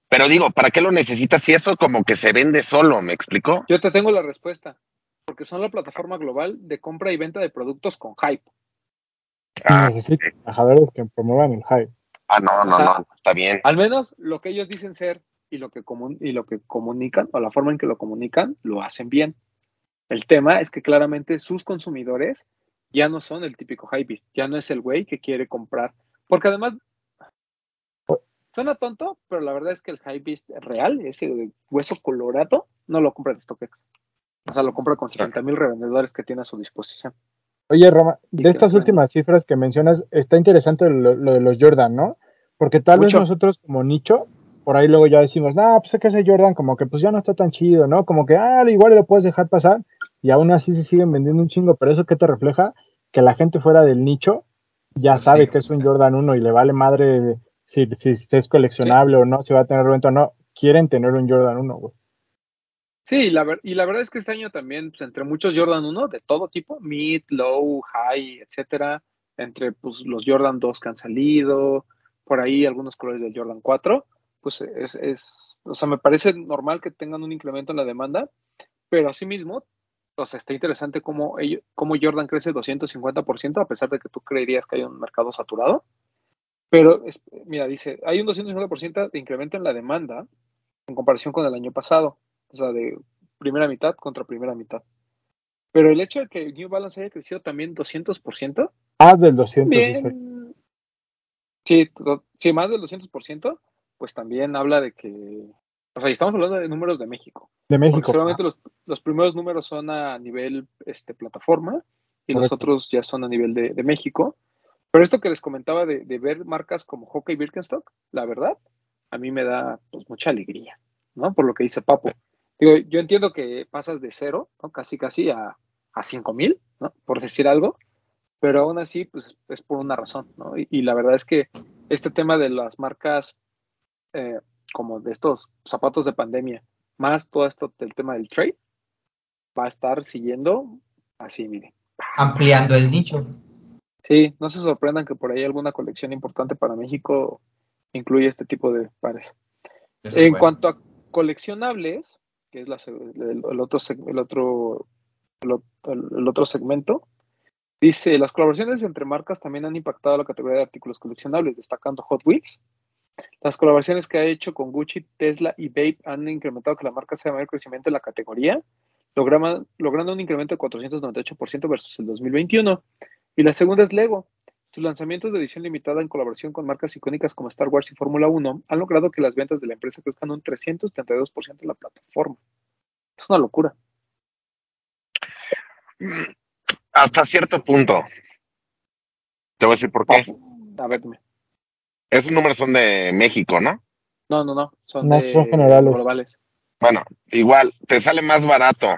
pero digo, ¿para qué lo necesitas si eso como que se vende solo? ¿Me explicó? Yo te tengo la respuesta. Porque son la plataforma global de compra y venta de productos con hype. Ah, Necesitan embajadores que promuevan el hype. ah, no, no, O sea, no, está bien. Al menos lo que ellos dicen ser. y lo que, comun- y lo que comunican o la forma en que lo comunican lo hacen bien. El tema es que claramente sus consumidores ya no son el típico hypebeast, ya no es el güey que quiere comprar. Porque además, suena tonto, pero la verdad es que el hypebeast real, ese de hueso colorado, no lo compra en StockX. O sea, lo compra con 60 mil revendedores que tiene a su disposición. Oye, Roma, de estas últimas cifras que mencionas, está interesante lo, lo de los Jordan, ¿no? Porque tal Mucho. vez nosotros como nicho, por ahí luego ya decimos, no, pues es que ese Jordan como que pues ya no está tan chido, ¿no? Como que, ah, igual lo puedes dejar pasar y aún así se siguen vendiendo un chingo, pero eso qué te refleja? Que la gente fuera del nicho ya Pues sabe sí. que es un Jordan 1 y le vale madre si, si, si es coleccionable o no, si va a tener reventa o no, quieren tener un Jordan 1, güey. Sí, la y la verdad es que este año también, pues, entre muchos Jordan 1 de todo tipo, mid, low, high, etcétera, entre pues, los Jordan 2 que han salido, por ahí algunos colores del Jordan 4, pues es, es, o sea, me parece normal que tengan un incremento en la demanda, pero asimismo, o sea, está interesante cómo, ello- cómo Jordan crece 250%, a pesar de que tú creerías que hay un mercado saturado. Pero, es- mira, dice, hay un 250% de incremento en la demanda en comparación con el año pasado. O sea, de primera mitad contra primera mitad. Pero el hecho de que New Balance haya crecido también 200%, Más del 200, dice. bien. Sí, to- sí, más del 200%, pues también habla de que. O sea, y estamos hablando de números de México. de Porque México. solamente los, los primeros números son a nivel este, plataforma y los Correcto. otros ya son a nivel de, de México. Pero esto que les comentaba de, de ver marcas como Hockey Birkenstock, la verdad, a mí me da pues mucha alegría, ¿no? Por lo que dice Papo. Digo, yo entiendo que pasas de cero, ¿no? Casi, casi a, a 5 mil, ¿no? Por decir algo, pero aún así, pues es por una razón, ¿no? Y, y la verdad es que este tema de las marcas, eh, como de estos zapatos de pandemia, más todo esto del tema del trade, va a estar siguiendo así, miren. Ampliando el nicho. Sí, no se sorprendan que por ahí alguna colección importante para México incluye este tipo de pares. Eso En bueno. cuanto a coleccionables, que es la el, otro, el, otro, el, otro segmento, dice, las colaboraciones entre marcas también han impactado la categoría de artículos coleccionables, destacando Hot Wheels. Las colaboraciones que ha hecho con Gucci, Tesla y Babe han incrementado que la marca sea mayor crecimiento en la categoría, logrando un incremento de 498% versus el 2021. Y la segunda es Lego. Sus lanzamientos de edición limitada en colaboración con marcas icónicas como Star Wars y Fórmula 1 han logrado que las ventas de la empresa crezcan un 332% en la plataforma. Es una locura. Hasta cierto punto. Te voy a decir por qué. A ver, dime. Esos números son de México, ¿no? No, no, no. Son, No, de, son generales. globales. Bueno, igual, te sale más barato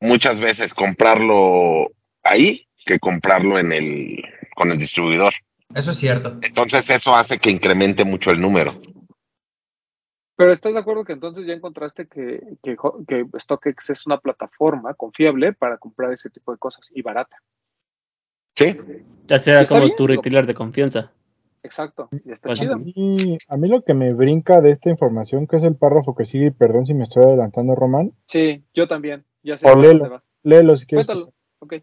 muchas veces comprarlo ahí que comprarlo en el con el distribuidor. Eso es cierto. Entonces eso hace que incremente mucho el número. Pero ¿estás de acuerdo que entonces ya encontraste que, que, que StockX es una plataforma confiable para comprar ese tipo de cosas y barata? ¿Sí? Ya sea como bien, tu retailer de confianza. Exacto. Está Pues, chido. A mí, a mí lo que me brinca de esta información, que es el párrafo que sigue, y perdón si me estoy adelantando, Román, Sí, yo también. Ya sé O léelo. vas. léelo si quieres. Cuéntalo. Ok.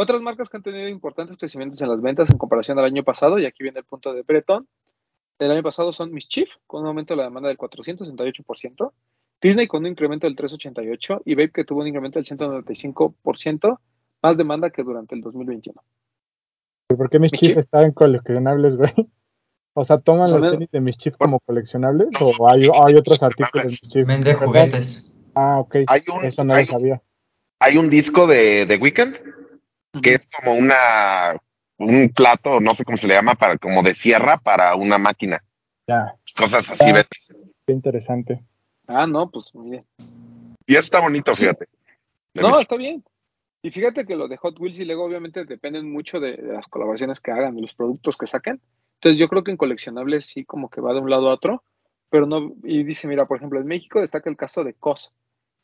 Otras marcas que han tenido importantes crecimientos en las ventas en comparación al año pasado, y aquí viene el punto de Breton. El año pasado son Mischief, con un aumento de la demanda del 468%, Disney con un incremento del 388% y Babe que tuvo un incremento del 195%, más demanda que durante el 2021. ¿Por qué mis ¿Mi chips chip? están coleccionables, güey? O sea, ¿toman Son los el- tenis de mis chips como coleccionables o hay, hay otros artículos de mis chips? Vende juguetes. Ah, ok. Hay un- Eso no hay- lo sabía. Hay un disco de The Weeknd que es como una un plato, no sé cómo se le llama, para como de sierra para una máquina. Ya, Cosas así, Ah. ¿ves? qué interesante. Ah, no, pues mire. Y está bonito, fíjate. No, está bien. Y fíjate que lo de Hot Wheels y Lego obviamente dependen mucho de, de las colaboraciones que hagan, de los productos que saquen. Entonces yo creo que en coleccionables sí como que va de un lado a otro, pero no, y dice, mira, por ejemplo, en México destaca el caso de COS,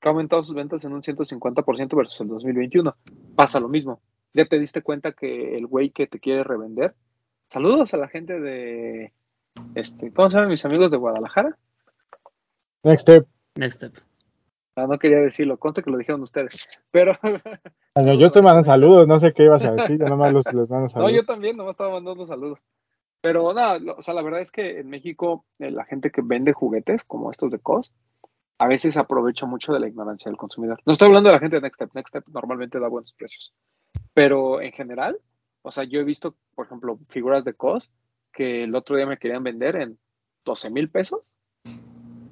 que ha aumentado sus ventas en un 150% versus el 2021. Pasa lo mismo. Ya te diste cuenta que el güey que te quiere revender. Saludos a la gente de, este, ¿cómo se llaman mis amigos de Guadalajara? Next step. Next step. Ah, no quería decirlo, conste que lo dijeron ustedes, pero... Bueno, yo estoy mandando saludos, no sé qué ibas a decir, yo nomás los, los mando No, saludos. yo también, nomás estaba mandando saludos. Pero nada, lo- o sea, la verdad es que en México eh, la gente que vende juguetes como estos de COS a veces aprovecha mucho de la ignorancia del consumidor. No estoy hablando de la gente de Next Step. Next Step normalmente da buenos precios. Pero en general, o sea, yo he visto, por ejemplo, figuras de COS que el otro día me querían vender en 12 mil pesos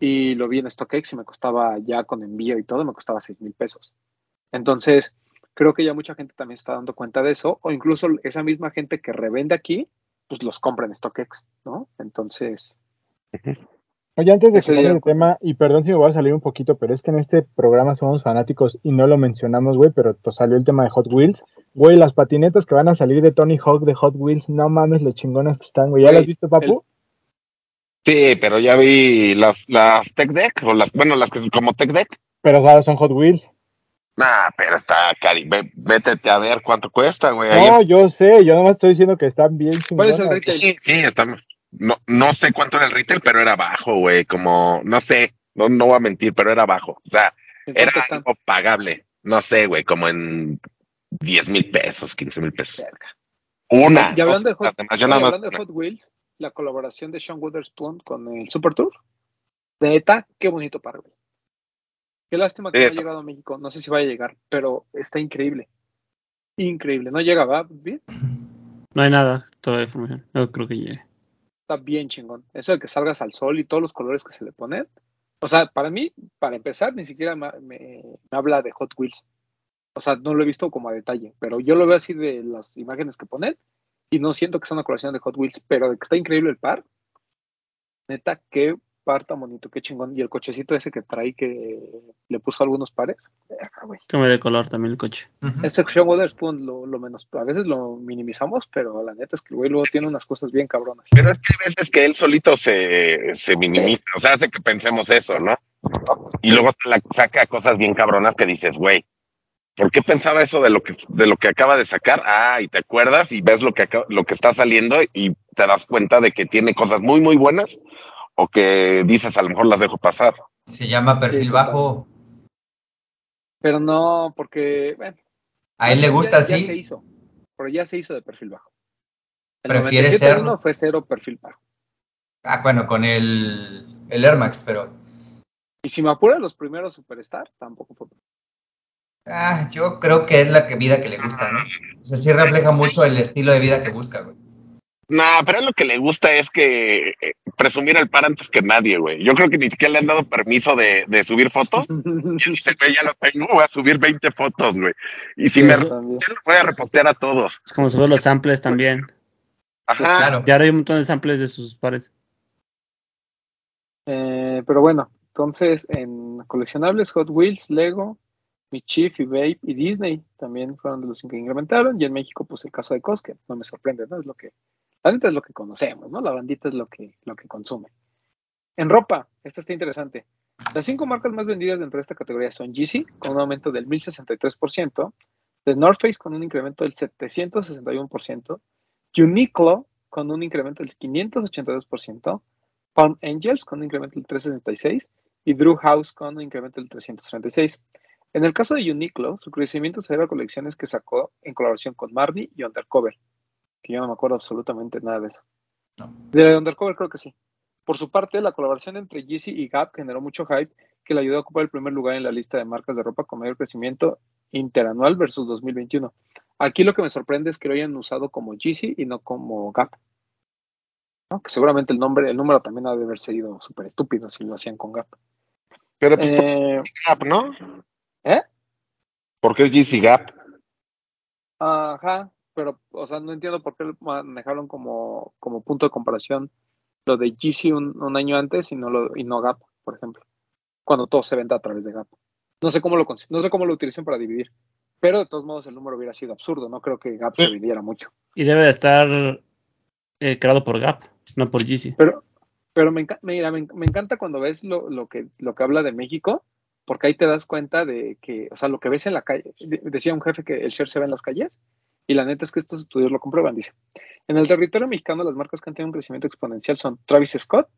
y lo vi en StockX y me costaba ya con envío y todo, me costaba 6 mil pesos. Entonces, creo que ya mucha gente también está dando cuenta de eso, o incluso esa misma gente que revende aquí, pues los compra en StockX, ¿no? Entonces, Oye, antes de que de tema, y perdón si me voy a salir un poquito, pero es que en este programa somos fanáticos y no lo mencionamos, güey, pero salió el tema de Hot Wheels. Güey, las patinetas que van a salir de Tony Hawk de Hot Wheels, no mames lo chingonas que están, güey. ¿Ya Güey, las has visto, papu? Sí, pero ya vi las, las Tech Deck, o las, bueno, las que como Tech Deck. Pero ahora son Hot Wheels. Nah, pero está cari. Ve, vétete a ver cuánto cuesta, güey. No, yo sé, yo nomás estoy diciendo que están bien ¿Cuál es el retail? Sí, sí, estamos. No, no sé cuánto era el retail, pero era bajo, güey. Como, no sé, no, no voy a mentir, pero era bajo. O sea, ¿En era están? algo pagable. No sé, güey, como en 10 mil pesos, 15 mil pesos. Verga. Una. Y hablando de dos, las Hot, demás, yo oye, nada más- hablando de Hot Wheels, la colaboración de Sean Witherspoon con el Super Tour, de neta, qué bonito par, güey. Qué lástima que no ha está- llegado a México, no sé si va a llegar, pero está increíble. Increíble, no llega, va bien, No hay nada todavía de información. No creo que llegue. está bien chingón. Eso de que salgas al sol y todos los colores que se le ponen. O sea, para mí, para empezar, ni siquiera me, me- me habla de Hot Wheels. O sea, no lo he visto como a detalle, pero yo lo veo así de las imágenes que ponen y no siento que sea una colección de Hot Wheels, pero de que está increíble el par. Neta, qué par tan bonito, qué chingón. Y el cochecito ese que trae que le puso algunos pares. Cambia de color también el coche. Ujú. Ese Sean Witherspoon lo, lo menos, a veces lo minimizamos, pero la neta es que el güey luego tiene unas cosas bien cabronas. Pero es que hay veces que él solito se, se minimiza, o sea, hace que pensemos eso, ¿no? Y luego se la- saca cosas bien cabronas que dices, güey, ¿por qué pensaba eso de lo que de lo que acaba de sacar? Ah, y te acuerdas y ves lo que acaba- lo que está saliendo y te das cuenta de que tiene cosas muy muy buenas o que dices a lo mejor las dejo pasar. Se llama perfil Sí, bajo. Pero no, porque, bueno, A él le ya- gusta ya, así. se hizo, pero ya se hizo de perfil bajo. El Prefiere 97.1 ser- fue cero perfil bajo. Ah, bueno, con el, el Air Max, pero. Y si me apura los primeros Superstar, tampoco fue. Ah, yo creo que es la que vida que le gusta, ¿no? O sea, sí refleja mucho el estilo de vida que busca, güey. Nah, pero lo que le gusta es que eh, presumir el par antes que nadie, güey. Yo creo que ni siquiera le han dado permiso de, de subir fotos. Y dice, güey, ya lo tengo, voy a subir 20 fotos, güey. Y si Sí, me los voy a repostear a todos. Es como subir los samples también. Ajá. Claro. Ya ahora hay un montón de samples de sus pares. Eh, pero bueno, entonces en coleccionables, Hot Wheels, Lego, Michif y Babe y Disney también fueron de los que incrementaron. Y en México, pues el caso de Cosque, no me sorprende, ¿no? Es lo que, la neta es lo que conocemos, ¿no? La bandita es lo que, lo que consume. En ropa, esta está interesante. Las cinco marcas más vendidas dentro de esta categoría son Yeezy, con un aumento del 1063%, The North Face con un incremento del 761%, Uniqlo con un incremento del 582%, Palm Angels con un incremento del 366 y Drew House con un incremento del 336. En el caso de Uniqlo, su crecimiento se debe a colecciones que sacó en colaboración con Marni y Undercover, que yo no me acuerdo absolutamente nada de eso. No. De Undercover creo que sí. Por su parte, la colaboración entre Yeezy y Gap generó mucho hype que le ayudó a ocupar el primer lugar en la lista de marcas de ropa con mayor crecimiento interanual versus 2021. Aquí lo que me sorprende es que lo hayan usado como Yeezy y no como Gap. ¿no? Que seguramente el nombre, el número también ha de haber sido súper estúpido si lo hacían con Gap. Pero pues Eh, Gap, ¿no? ¿Eh? Porque es GC Gap. Ajá, pero, o sea, no entiendo por qué manejaron como, como punto de comparación lo de Yeezy un, un año antes y no, lo, y no Gap, por ejemplo, cuando todo se vende a través de Gap. No sé cómo lo, no sé cómo lo utilicen para dividir, pero de todos modos el número hubiera sido absurdo, no creo que Gap se vendiera mucho. Y debe de estar eh, creado por Gap, no por Yeezy. Pero, pero me, enca- mira, me, me encanta cuando ves lo, lo, que, lo que habla de México, porque ahí te das cuenta de que, o sea, lo que ves en la calle, de- decía un jefe que el share se ve en las calles, y la neta es que estos estudios lo comprueban, dice. En el territorio mexicano, las marcas que han tenido un crecimiento exponencial son Travis Scott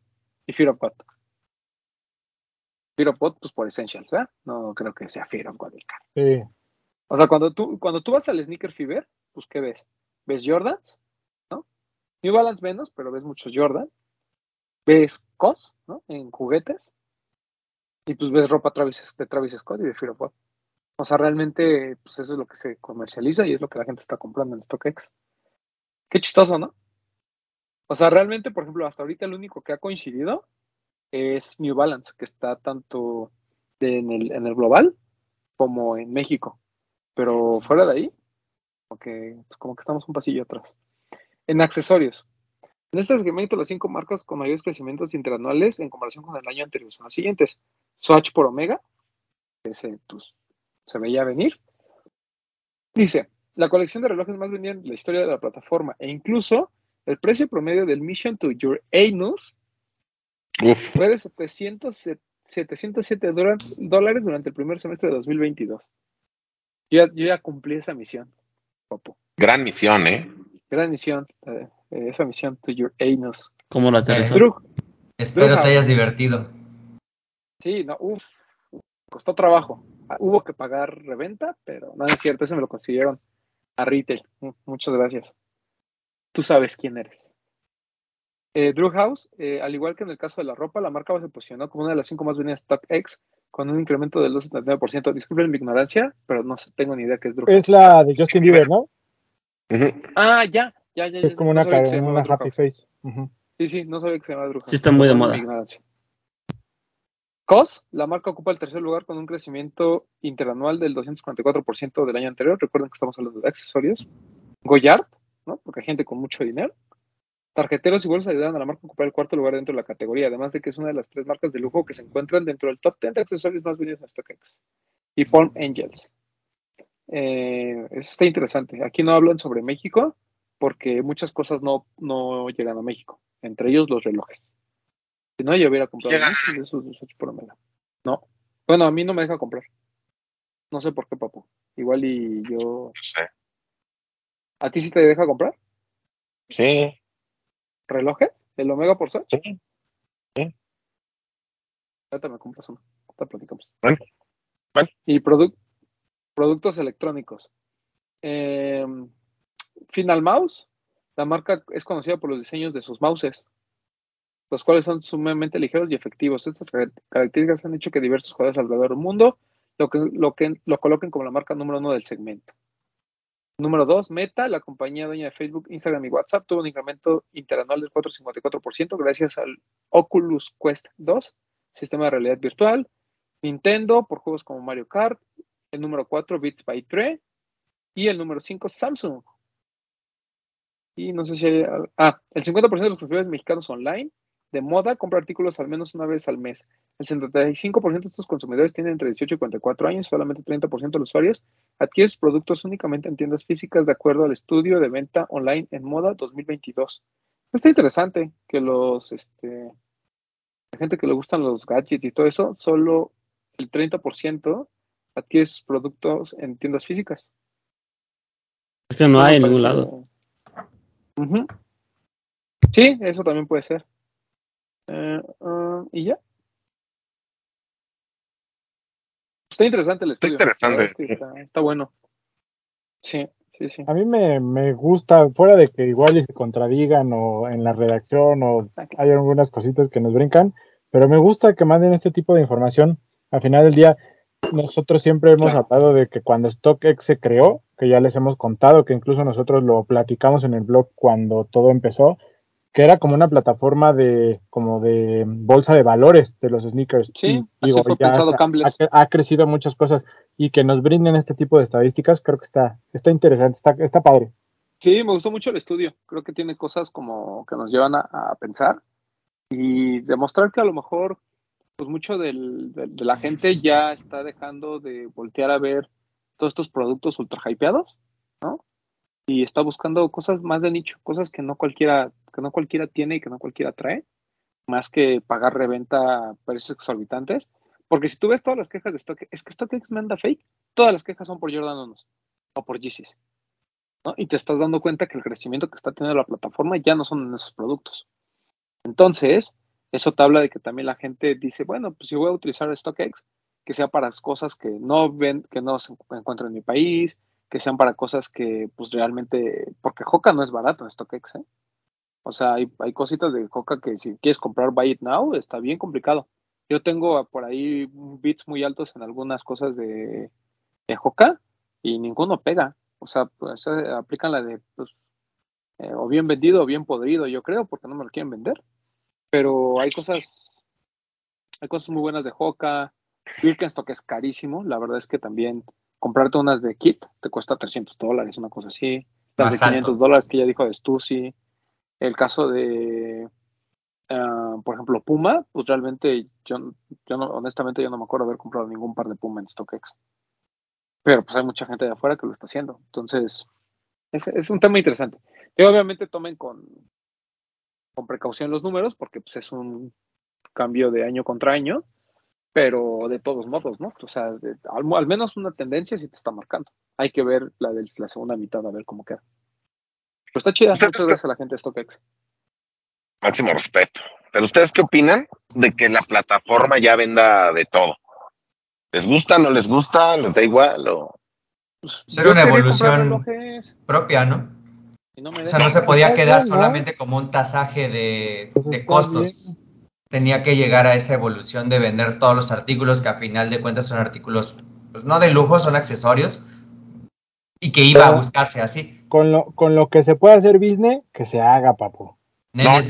y Fear of God. Fear of God, pues por Essentials, ¿verdad? No creo que sea Fear of God el cara. Sí. O sea, cuando tú, cuando tú vas al Sneaker Fever, pues ¿qué ves? ¿Ves Jordans? ¿No? New Balance menos, pero ves muchos Jordan. Ves COS, ¿no? En juguetes. Y pues ves ropa Travis, de Travis Scott y de Fear of. O sea, realmente, pues eso es lo que se comercializa y es lo que la gente está comprando en StockX. Qué chistoso, ¿no? O sea, realmente, por ejemplo, hasta ahorita el único que ha coincidido es New Balance, que está tanto en el, en el global como en México. Pero fuera de ahí, como que, pues como que estamos un pasillo atrás. En accesorios. En este segmento, las cinco marcas con mayores crecimientos interanuales en comparación con el año anterior son las siguientes. Swatch por Omega, que se, pues, se veía venir. Dice, la colección de relojes más vendida en la historia de la plataforma e incluso el precio promedio del Mission to Your Anus Uf, fue de 700 707 dólar- dólares durante el primer semestre de 2022. Yo ya, yo ya cumplí esa misión, Popo. gran misión, ¿eh? Gran misión, eh, esa misión to your anus. ¿Cómo aterrizó? Eh, Drew, Espero Deja. te hayas divertido. Sí, no, uff, costó trabajo. Ah, Hubo que pagar reventa, pero no es cierto, ese me lo consiguieron a retail. Muchas gracias. Tú sabes quién eres. Eh, Drew House, eh, al igual que en el caso de la ropa, la marca se posicionó como una de las cinco más vendidas StockX con un incremento del 2,79%. Disculpen mi ignorancia, pero no sé, tengo ni idea qué es Drew House. Es la de Justin Bieber, ¿no? Ah, ya, ya, ya. ya, Es como no una, sabía que ca- se llamaba una happy House. face. Sí, sí, no sabía que se llamaba Drew House. Sí, está muy de moda. mi ignorancia. COS, la marca ocupa el tercer lugar con un crecimiento interanual del 244% del año anterior. Recuerden que estamos hablando de accesorios. Goyard, ¿no? Porque hay gente con mucho dinero. Tarjeteros y bolsas ayudan a la marca a ocupar el cuarto lugar dentro de la categoría, además de que es una de las tres marcas de lujo que se encuentran dentro del top 10 de accesorios más vendidos en StockX. Y Palm Angels. Eh, eso está interesante. Aquí no hablan sobre México porque muchas cosas no, no llegan a México, entre ellos los relojes. Si no, yo hubiera comprado de esos de esos por Omega. No. Bueno, a mí no me deja comprar. No sé por qué, papu. Igual y yo. No sé. ¿A ti sí te deja comprar? Sí, ¿Relojes? ¿El Omega por Swatch? sí. Ahorita me compras uno. Ahorita platicamos. Bueno, bueno. Y produc- productos electrónicos. Eh, Final Mouse. La marca es conocida por los diseños de sus mouses, los cuales son sumamente ligeros y efectivos. Estas car- características han hecho que diversos jugadores alrededor del mundo lo, que, lo, que, lo coloquen como la marca número uno del segmento. Número dos, Meta, la compañía dueña de Facebook, Instagram y WhatsApp, tuvo un incremento interanual del 4,54% gracias al Oculus Quest 2, sistema de realidad virtual. Nintendo, por juegos como Mario Kart. El número 4, Beats by Dre. Y el número 5, Samsung. Y no sé si hay. Ah, el 50% de los consumidores mexicanos online de moda compra artículos al menos una vez al mes. El 75% de estos consumidores tienen entre 18 y 44 años, solamente 30% de los usuarios adquieren sus productos únicamente en tiendas físicas de acuerdo al estudio de venta online en moda 2022. Está interesante que los, este, la gente que le gustan los gadgets y todo eso, solo el 30% adquiere sus productos en tiendas físicas. Es que no hay en ningún lado. Sí, eso también puede ser. Eh, ah, y ya. Está interesante el Está estudio. La verdad interesante. es que está, está bueno. Sí, sí, sí. A mí me, me gusta, fuera de que igual y se contradigan o en la redacción o hay algunas cositas que nos brincan, pero me gusta que manden este tipo de información. Al final del día, nosotros siempre hemos Claro. hablado de que cuando StockX se creó, que ya les hemos contado, que incluso nosotros lo platicamos en el blog cuando todo empezó, que era como una plataforma de como de bolsa de valores de los sneakers. Sí, Y, así digo, fue ya pensado ha- ha, ha crecido muchas cosas y que nos brinden este tipo de estadísticas, creo que está, está interesante, está, está padre. Sí, me gustó mucho el estudio. Creo que tiene cosas como que nos llevan a, a pensar y demostrar que a lo mejor, pues mucho del- del- de la gente ya está dejando de voltear a ver todos estos productos ultra hypeados, ¿no? Y está buscando cosas más de nicho, cosas que no cualquiera, que no cualquiera tiene y que no cualquiera trae, más que pagar reventa a precios exorbitantes. Porque si tú ves todas las quejas de StockX, es que StockX manda fake, todas las quejas son por Jordan 1 o por Yeezys. ¿no? Y te estás dando cuenta que el crecimiento que está teniendo la plataforma ya no son en esos productos. Entonces, eso te habla de que también la gente dice, bueno, pues yo voy a utilizar StockX, que sea para cosas que no ven, que no se encuentran en mi país, que sean para cosas que pues realmente, porque Hoka no es barato en StockX, ¿eh? O sea, hay, hay cositas de Hoka que si quieres comprar Buy It Now está bien complicado. Yo tengo por ahí bits muy altos en algunas cosas de, de Hoka y ninguno pega. O sea, pues, eh, aplican la de pues, eh, o bien vendido o bien podrido, yo creo, porque no me lo quieren vender. Pero hay cosas, hay cosas muy buenas de Hoka. Birkenstock es carísimo. La verdad es que también comprarte unas de kit te cuesta 300 dólares, una cosa así. Las Más de 500 alto. dólares que ya dijo de Stussy. El caso de, ah, por ejemplo, Puma, pues realmente yo, yo no, honestamente yo no me acuerdo haber comprado ningún par de Puma en StockX. Pero pues hay mucha gente de afuera que lo está haciendo. Entonces, es, es un tema interesante. Y obviamente tomen con, con precaución los números, porque pues es un cambio de año contra año, pero de todos modos, ¿no? O sea, de- al, al menos una tendencia sí te está marcando. Hay que ver la de la segunda mitad, a ver cómo queda. Pero está chida, ¿Ustedes muchas gracias a la gente de StockX. Máximo respeto. Pero ustedes qué opinan de que la plataforma ya venda de todo? ¿Les gusta, no les gusta, les da igual? O... Pues, Será yo una evolución. Propia, ¿no? y no me O sea, no se podía quedar bien, ¿no? solamente como un tasaje de, Pues de costos. Tenía que llegar a esa evolución de vender todos los artículos que a final de cuentas son artículos, pues no de lujo, son accesorios. Y que iba a buscarse así. Con lo, con lo que se puede hacer business, que se haga, papu. Nenes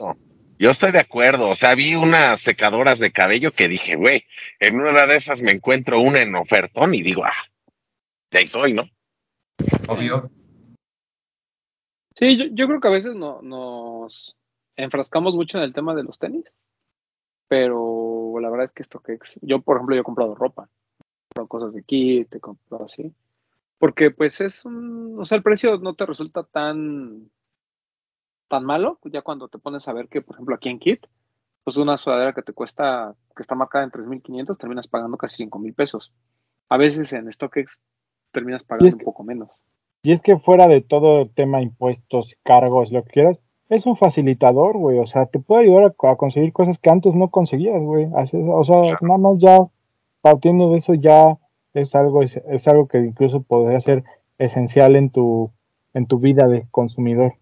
No. Yo estoy de acuerdo. O sea, vi unas secadoras de cabello que dije, güey, en una de esas me encuentro una en ofertón y digo, ah, de ahí soy, ¿no? Obvio. Sí, yo, yo creo que a veces no, nos enfrascamos mucho en el tema de los tenis, pero la verdad es que esto que yo, por ejemplo, yo he comprado ropa, he comprado cosas de kit, he comprado así, porque pues es un, o sea, el precio no te resulta tan, tan malo, ya cuando te pones a ver que, por ejemplo, aquí en kit, pues una sudadera que te cuesta, que está marcada en 3.500, terminas pagando casi 5.000 pesos. A veces en StockX terminas pagando un poco menos. Y es que fuera de todo el tema impuestos, cargos, lo que quieras, es un facilitador, güey. O sea, te puede ayudar a, a conseguir cosas que antes no conseguías, güey. O sea, nada más ya partiendo de eso ya es algo, es, es algo que incluso podría ser esencial en tu, en tu vida de consumidor.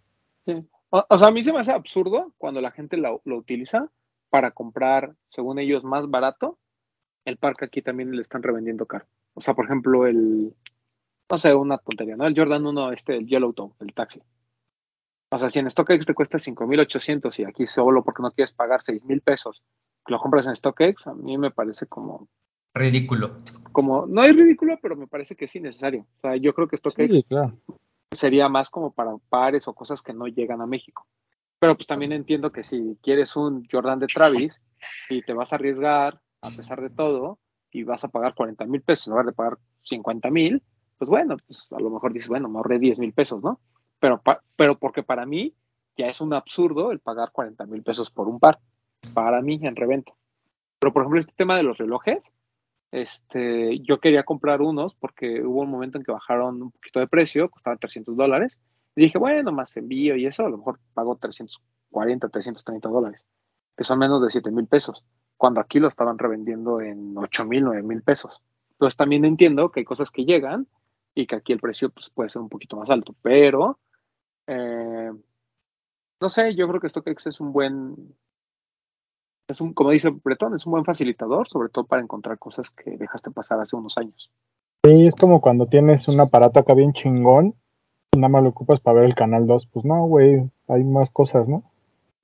Sí. O, sea, a mí se me hace absurdo cuando la gente lo, lo utiliza para comprar, según ellos, más barato. El parque aquí también le están revendiendo caro. O sea, por ejemplo, el, no sé, una tontería, ¿no? El Jordan 1, este, el Yellowtone, el taxi. O sea, si en StockX te cuesta 5,800 y aquí solo porque no quieres pagar 6,000 pesos, lo compras en StockX, a mí me parece como, Ridículo. como, no es ridículo, pero me parece que es innecesario. O sea, yo creo que StockX Sí, claro. sería más como para pares o cosas que no llegan a México. Pero pues también entiendo que si quieres un Jordan de Travis y te vas a arriesgar a pesar de todo y vas a pagar 40 mil pesos en lugar de pagar 50 mil, pues bueno, pues a lo mejor dices, bueno, me ahorré 10 mil pesos, ¿no? Pero, pero porque para mí ya es un absurdo el pagar 40 mil pesos por un par, para mí en reventa. Pero por ejemplo, este tema de los relojes, este, yo quería comprar unos porque hubo un momento en que bajaron un poquito de precio, costaban 300 dólares. Y dije, bueno, más envío y eso, a lo mejor pago 340, 330 dólares, que son menos de 7 mil pesos, cuando aquí lo estaban revendiendo en 8 mil, 9 mil pesos. Entonces también entiendo que hay cosas que llegan y que aquí el precio pues, puede ser un poquito más alto, pero eh, no sé, yo creo que StockX es un buen, es un, como dice Bretón, es un buen facilitador, sobre todo para encontrar cosas que dejaste pasar hace unos años. Sí, es como cuando tienes un aparato acá bien chingón y nada más lo ocupas para ver el canal 2. Pues no, güey, hay más cosas, ¿no?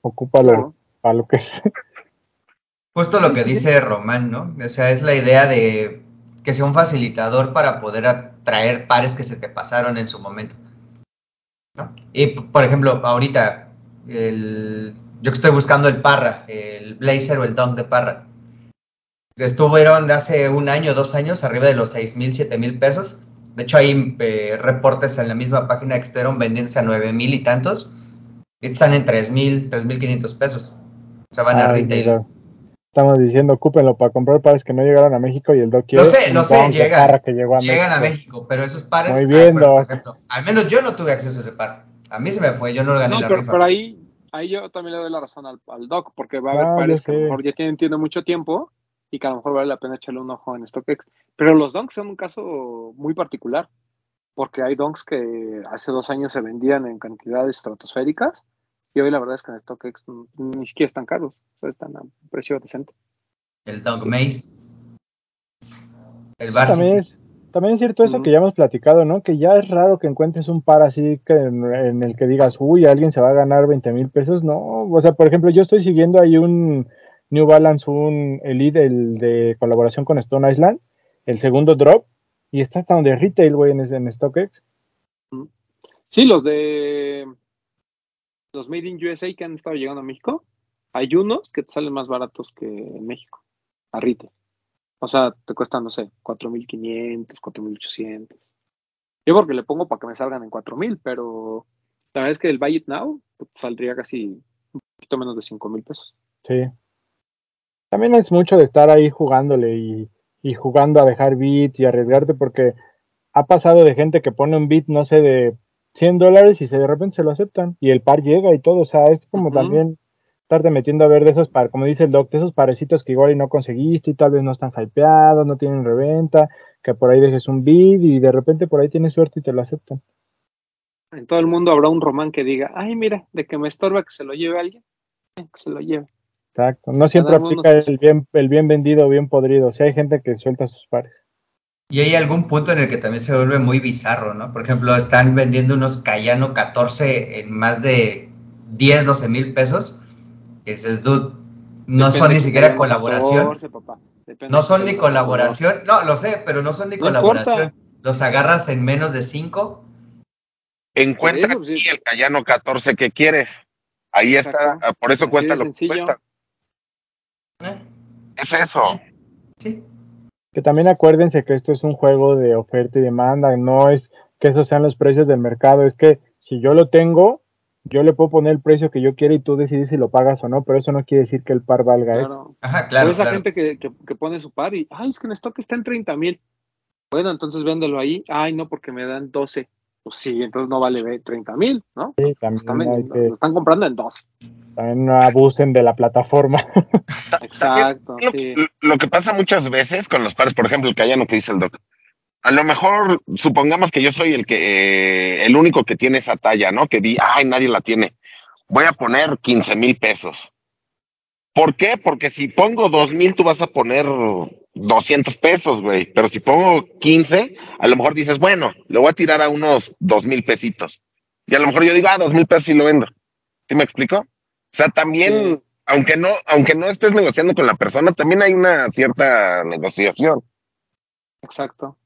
Ocúpalo Claro. para lo que es. Justo lo que dice Román, ¿no? O sea, es la idea de que sea un facilitador para poder atraer pares que se te pasaron en su momento. ¿no? Y, por ejemplo, ahorita, el, yo que estoy buscando el Parra, el Blazer o el Dunk de Parra, estuvieron de hace un año, dos años, arriba de los seis mil, siete mil pesos. De hecho, hay eh, reportes en la misma página que estuvieron vendiéndose a nueve mil y tantos. Y están en tres mil, tres mil quinientos pesos. O sea, van a Ay, retail. mira. Estamos diciendo, ocúpenlo para comprar pares que no llegaron a México y el Doc quiere Lo sé, un lo sé, llegan. Parra que llegó a llegan a México. Pero esos pares, Muy ay, bien, bueno, por ejemplo, al menos yo no tuve acceso a ese par. A mí se me fue, yo no gané No, la pero, rifa. pero ahí, ahí yo también le doy la razón al, al Doc, porque va a haber Ah, pares que a lo mejor ya tienen, tienen mucho tiempo y que a lo mejor vale la pena echarle un ojo en StockX. Pero los donks son un caso muy particular, porque hay donks que hace dos años se vendían en cantidades estratosféricas Y hoy la verdad es que en StockX ni siquiera están caros, o sea, están a un precio decente. El Dog Maze. El Bar También es, cierto eso que ya hemos platicado, ¿no? Que ya es raro que encuentres un par así que en, en el que digas, uy, alguien se va a ganar 20 mil pesos. No, o sea, por ejemplo, yo estoy siguiendo ahí un New Balance, un Elite, el de colaboración con Stone Island, el segundo drop, y está hasta donde retail, güey, en, en StockX. Sí, los de los Made in USA que han estado llegando a México, hay unos que te salen más baratos que en México, a retail. O sea, te cuestan, no sé, 4.500, 4.800. Yo porque le pongo para que me salgan en 4.000, pero la verdad es que el Buy It Now pues, saldría casi un poquito menos de 5.000 pesos. Sí. También es mucho de estar ahí jugándole y, y jugando a dejar bits y arriesgarte porque ha pasado de gente que pone un bit, no sé, de 100 dólares y se de repente se lo aceptan y el par llega y todo. O sea, es como también estarte metiendo a ver de esos par, como dice el doc, de esos parecitos que igual y no conseguiste y tal vez no están hypeados, no tienen reventa, que por ahí dejes un bid y de repente por ahí tienes suerte y te lo aceptan. En todo el mundo habrá un román que diga, ay, mira, de que me estorba que se lo lleve alguien, eh, que se lo lleve. Exacto. No siempre aplica el bien, el bien vendido o bien podrido. O sea, hay gente que suelta sus pares. Y hay algún punto en el que también se vuelve muy bizarro, ¿no? Por ejemplo, están vendiendo unos Cayano 14 en más de 10, 12 mil pesos. Dices, dude, no Depende son ni siquiera colaboración. 14, papá. Depende No son ni 14. colaboración. No, lo sé, pero no son ni No colaboración. importa. Los agarras en menos de 5. Encuentra Por eso, aquí sí. el Cayano 14 que quieres. Ahí Exacto. está, por eso Así cuesta lo que cuesta. Es eso. Sí. Que también acuérdense que esto es un juego de oferta y demanda, no es que esos sean los precios del mercado, es que si yo lo tengo, yo le puedo poner el precio que yo quiera y tú decides si lo pagas o no, pero eso no quiere decir que el par valga eso. Claro. Ajá, claro, esa claro. gente que, que, que pone su par y, ay, es que en stock está en 30 mil. Bueno, entonces véndelo ahí. Ay, no, porque me dan 12. Pues sí, entonces no vale 30 mil, ¿no? Sí, Lo también están, hay que lo están comprando en 12. también no abusen de la plataforma. Exacto, Lo, sí. lo que pasa muchas veces con los pares, por ejemplo, el Cayano que dice el doc. A lo mejor, supongamos que yo soy el que, eh, el único que tiene esa talla, ¿no? Que di, ay, nadie la tiene. Voy a poner 15 mil pesos. ¿Por qué? Porque si pongo dos mil, tú vas a poner 200 pesos, güey. Pero si pongo 15, a lo mejor dices, bueno, le voy a tirar a unos dos mil pesitos. Y a lo mejor yo digo, ah, dos mil pesos y lo vendo. ¿Sí me explico? O sea, también, Sí. aunque no, aunque no estés negociando con la persona, también hay una cierta negociación. Exacto.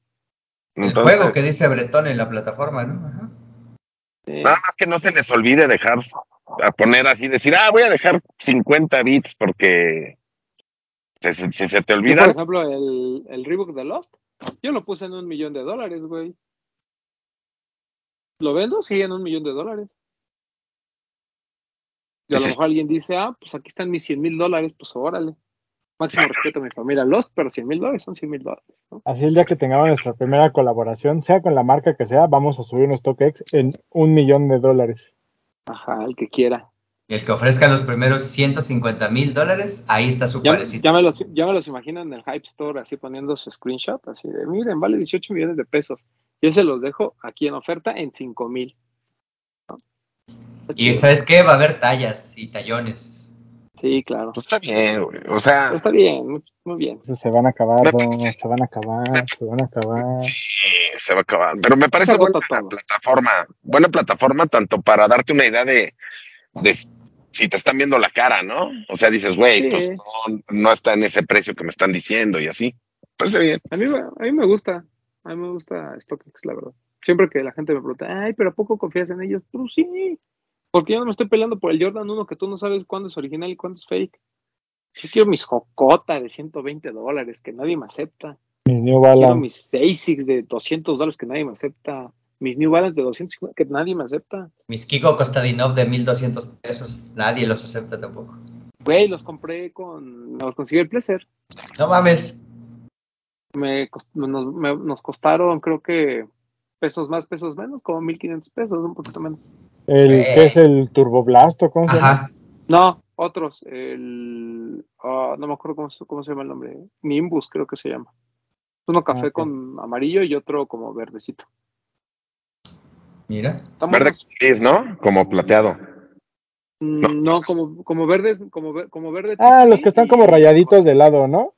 El juego que dice Bretón en la plataforma, ¿no? Ajá. Sí. Nada más que no se les olvide dejar, a poner así, decir, ah, voy a dejar 50 bits porque si, si se te Yo, olvida, por ejemplo, el, el Reebok de Lost, yo lo puse en un millón de dólares, güey. ¿Lo vendo? Sí, en un millón de dólares. Y a lo mejor alguien dice, ah, pues aquí están mis 100 mil dólares, pues órale. Máximo respeto a mi familia Lost, pero 100 mil dólares son 100 mil dólares, ¿no? Así el día que tengamos nuestra primera colaboración, sea con la marca que sea, vamos a subir un StockX en un millón de dólares. Ajá, el que quiera. Y el que ofrezca los primeros 150 mil dólares, ahí está su Ya, parecito. ya me los, ya me los imagino en el Hype Store, así poniendo su screenshot, así de, miren, vale 18 millones de pesos. Yo se los dejo aquí en oferta en 5 mil. Y. ¿sabes qué? Va a haber tallas y tallones. Sí, claro. pues está bien, güey. O sea, está bien, muy, muy bien. Entonces se van a acabar, se van a acabar, se van a acabar. sí, se va a acabar. Pero me parece buena todo. plataforma, buena plataforma tanto para darte una idea de, de si te están viendo la cara, ¿no? O sea, dices, güey, Sí. pues no, no está en ese precio que me están diciendo y así. Parece bien. A mí, me- a mí me gusta, a mí me gusta StockX, la verdad. Siempre que la gente me pregunta, ay, pero ¿a poco confías en ellos? Pues sí, porque yo no me estoy peleando por el Jordan 1 que tú no sabes cuándo es original y cuándo es fake. Yo quiero mis Jocota de 120 dólares que nadie me acepta. Mis New Quiero Balance. mis ASICs de 200 dólares que nadie me acepta. Mis New Balance de 250 que nadie me acepta. Mis Kiko Kostadinov de 1200 pesos, nadie los acepta tampoco. Güey, los compré con. Los conseguí el placer. No mames. Me, cost- nos, me- nos costaron, creo que pesos más, pesos menos, como 1500 pesos, un poquito menos. El Güey. que es el Turboblasto, ¿cómo se llama? Ajá. No, otros. El. ah, no me acuerdo cómo, se- cómo se llama el nombre. Nimbus, creo que se llama. Uno café ok. con amarillo y otro como verdecito. Mira. Verde gris, ¿no? Como plateado. Mm, No, como, como verdes, como, como verde. Ah, los que están como rayaditos de lado, ¿no?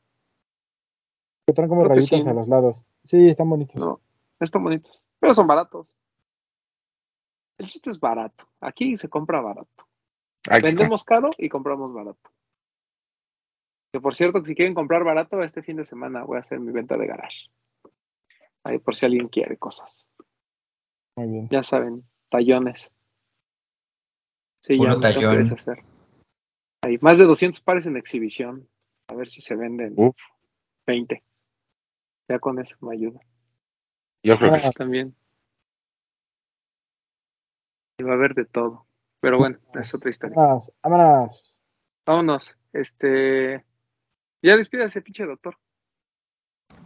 Que están como Creo sí. a los lados. Sí, están bonitos. No, están bonitos, pero son baratos. El chiste es barato. Aquí se compra barato. Ay, Vendemos caro y compramos barato. Que por cierto, que si quieren comprar barato, este fin de semana voy a hacer mi venta de garage. Ahí por si alguien quiere cosas. Muy bien. Ya saben, tallones. Sí, Puro ya tallón. deshacer. Hay más de 200 pares en exhibición. A ver si se venden Uf, 20. Ya con eso me ayuda. yo creo que sí. También. Y va a haber de todo. Pero bueno, es otra historia. Vámonos, vámonos. Vámonos. Este. Ya despídase, pinche doctor.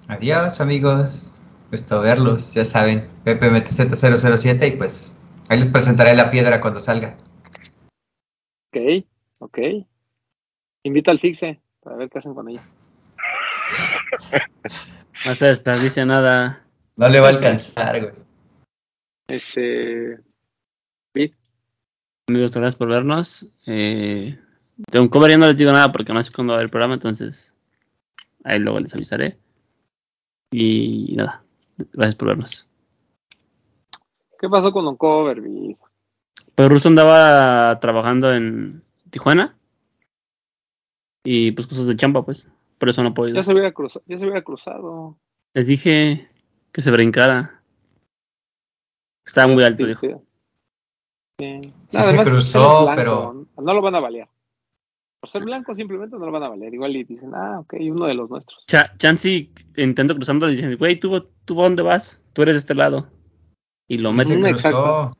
Adiós, amigos. Gusto verlos, ya saben. PPMTZ007 y pues ahí les presentaré la piedra cuando salga. Ok, ok. Invita al fixe para ver qué hacen con ella. No se desperdicia nada. No le va a alcanzar, güey. Este. Amigos, gracias por vernos. Eh, de un cover ya no les digo nada porque no sé cuándo va a haber el programa, entonces ahí luego les avisaré. Y nada, gracias por vernos. ¿Qué pasó con Don Cover? Pues Russo andaba trabajando en Tijuana y pues cosas de chamba, pues. Por eso no puedo ir. Ya se hubiera cruzado. Ya se hubiera cruzado. Les dije que se brincara. Estaba muy alto, dijo. Sí. Sí. Sí se cruzó, eres pero- No lo van a balear. Por ser blanco simplemente no lo van a valer. Igual y dicen, ah, ok, uno de los nuestros. Cha Chansey intento cruzando y dicen, güey, ¿tú, ¿tú dónde vas? Tú eres de este lado. Y lo Sí meten. exacto.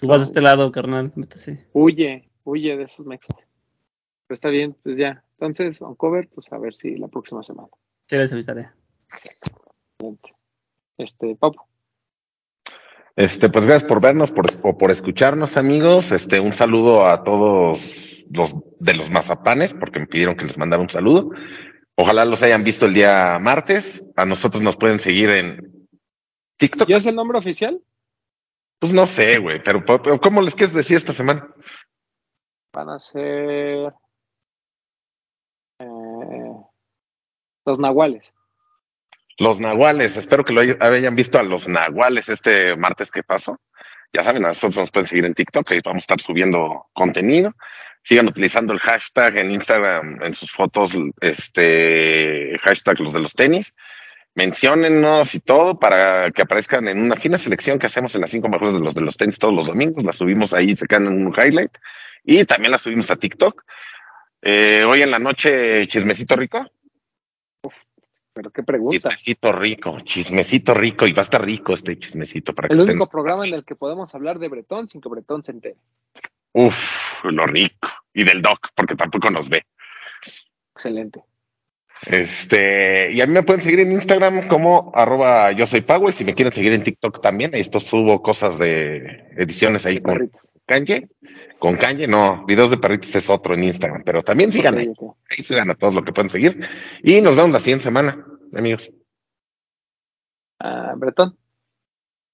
Tú vas de este lado, carnal. Métese. Huye, huye de esos mexas. Pero está bien, pues ya. Entonces, on cover, pues a ver si la próxima semana. Sí, les avisaré. Este, Papu. Este, pues gracias por vernos, por, o por escucharnos, amigos. Este, un saludo a todos los de los mazapanes, porque me pidieron que les mandara un saludo. Ojalá los hayan visto el día martes. A nosotros nos pueden seguir en TikTok. ¿Ya es el nombre oficial? Pues no sé, güey, pero, pero ¿cómo les quieres decir esta semana? Van a ser eh, los nahuales. Los nahuales, espero que lo hay- hayan visto a los nahuales este martes que pasó. Ya saben, a nosotros nos pueden seguir en TikTok, ahí vamos a estar subiendo contenido. Sigan utilizando el hashtag en Instagram, en sus fotos, este hashtag los de los tenis. Menciónennos y todo para que aparezcan en una fina selección que hacemos en las cinco mejores de los de los tenis todos los domingos. Las subimos ahí, se quedan en un highlight. Y también las subimos a TikTok. Eh, hoy en la noche, chismecito rico. Pero qué pregunta. Chismecito rico, chismecito rico, y va a estar rico este chismecito para que El estén. único programa en el que podemos hablar de Bretón sin que Bretón se entere. Uf, lo rico. Y del doc, porque tampoco nos ve. Excelente. Este, y a mí me pueden seguir en Instagram como arroba yo soy Powell. Si me quieren seguir en TikTok también, ahí esto subo cosas de ediciones ahí con. Kanye. Con Kanye, no, videos de perritos es otro en Instagram, pero también sigan ahí, ahí sigan a todos lo que pueden seguir. Y nos vemos la siguiente semana, amigos. Ah, Bretón.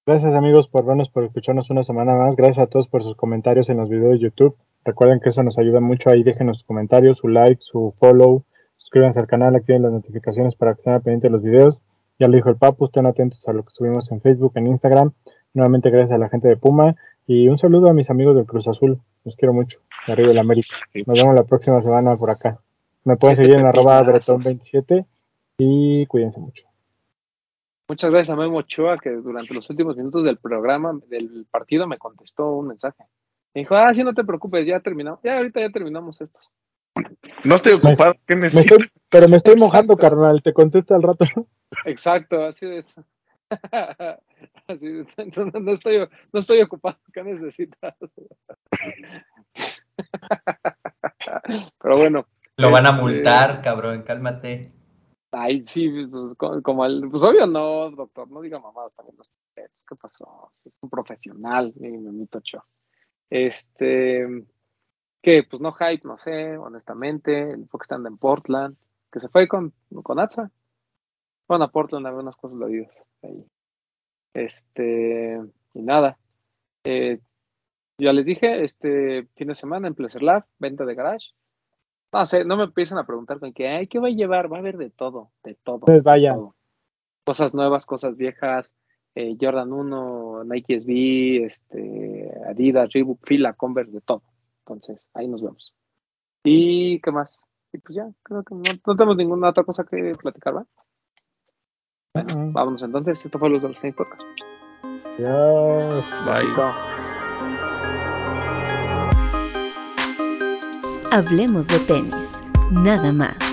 Gracias amigos por vernos, por escucharnos una semana más. Gracias a todos por sus comentarios en los videos de YouTube. Recuerden que eso nos ayuda mucho. Ahí déjenos sus comentarios, su like, su follow. Suscríbanse al canal, activen las notificaciones para que estén al pendiente de los videos. Ya lo dijo el Papu, estén atentos a lo que subimos en Facebook, en Instagram. Nuevamente gracias a la gente de Puma. Y un saludo a mis amigos del Cruz Azul. Los quiero mucho. De arriba de la América. Nos vemos la próxima semana por acá. Me pueden seguir en arroba pepinazos. bretón27 y cuídense mucho. Muchas gracias a Memo Ochoa que durante los últimos minutos del programa, del partido, me contestó un mensaje. Me dijo, ah, sí, no te preocupes, ya terminamos. Ya ahorita ya terminamos estos. No estoy ocupado, ¿qué Me estoy, pero me estoy mojando, carnal. Te contesto al rato. Exacto, así es. Así. Entonces, no, estoy, no estoy ocupado, ¿qué necesitas? Pero bueno, Lo van a Este- multar, cabrón, cálmate. ay, sí, pues, co- como el, pues obvio no, doctor, no diga mamadas también los ¿qué pasó? Es un profesional, mi memito Ochoa. Este, que pues no hype, no sé, honestamente, el Fox anda en Portland, que se fue con, con Atza. Bueno, a Portland había unas cosas leídas ahí. Este, y nada. Eh, Ya les dije, este fin de semana en Pleasure Lab, venta de garage. No sé, no me empiecen a preguntar con qué, ay, ¿qué voy a llevar? Va a haber de todo, de todo. De vayan. todo. Cosas nuevas, cosas viejas, eh, Jordan 1, Nike SB, este, Adidas, Reebok, Fila, Converse, de todo. Entonces, ahí nos vemos. ¿Y qué más? Y pues ya, creo que no, no tenemos ninguna otra cosa que platicar, ¿va? Mm, Vámonos entonces, esto fue los Tenis Podcast. Dios. Bye. Hablemos de tenis, nada más.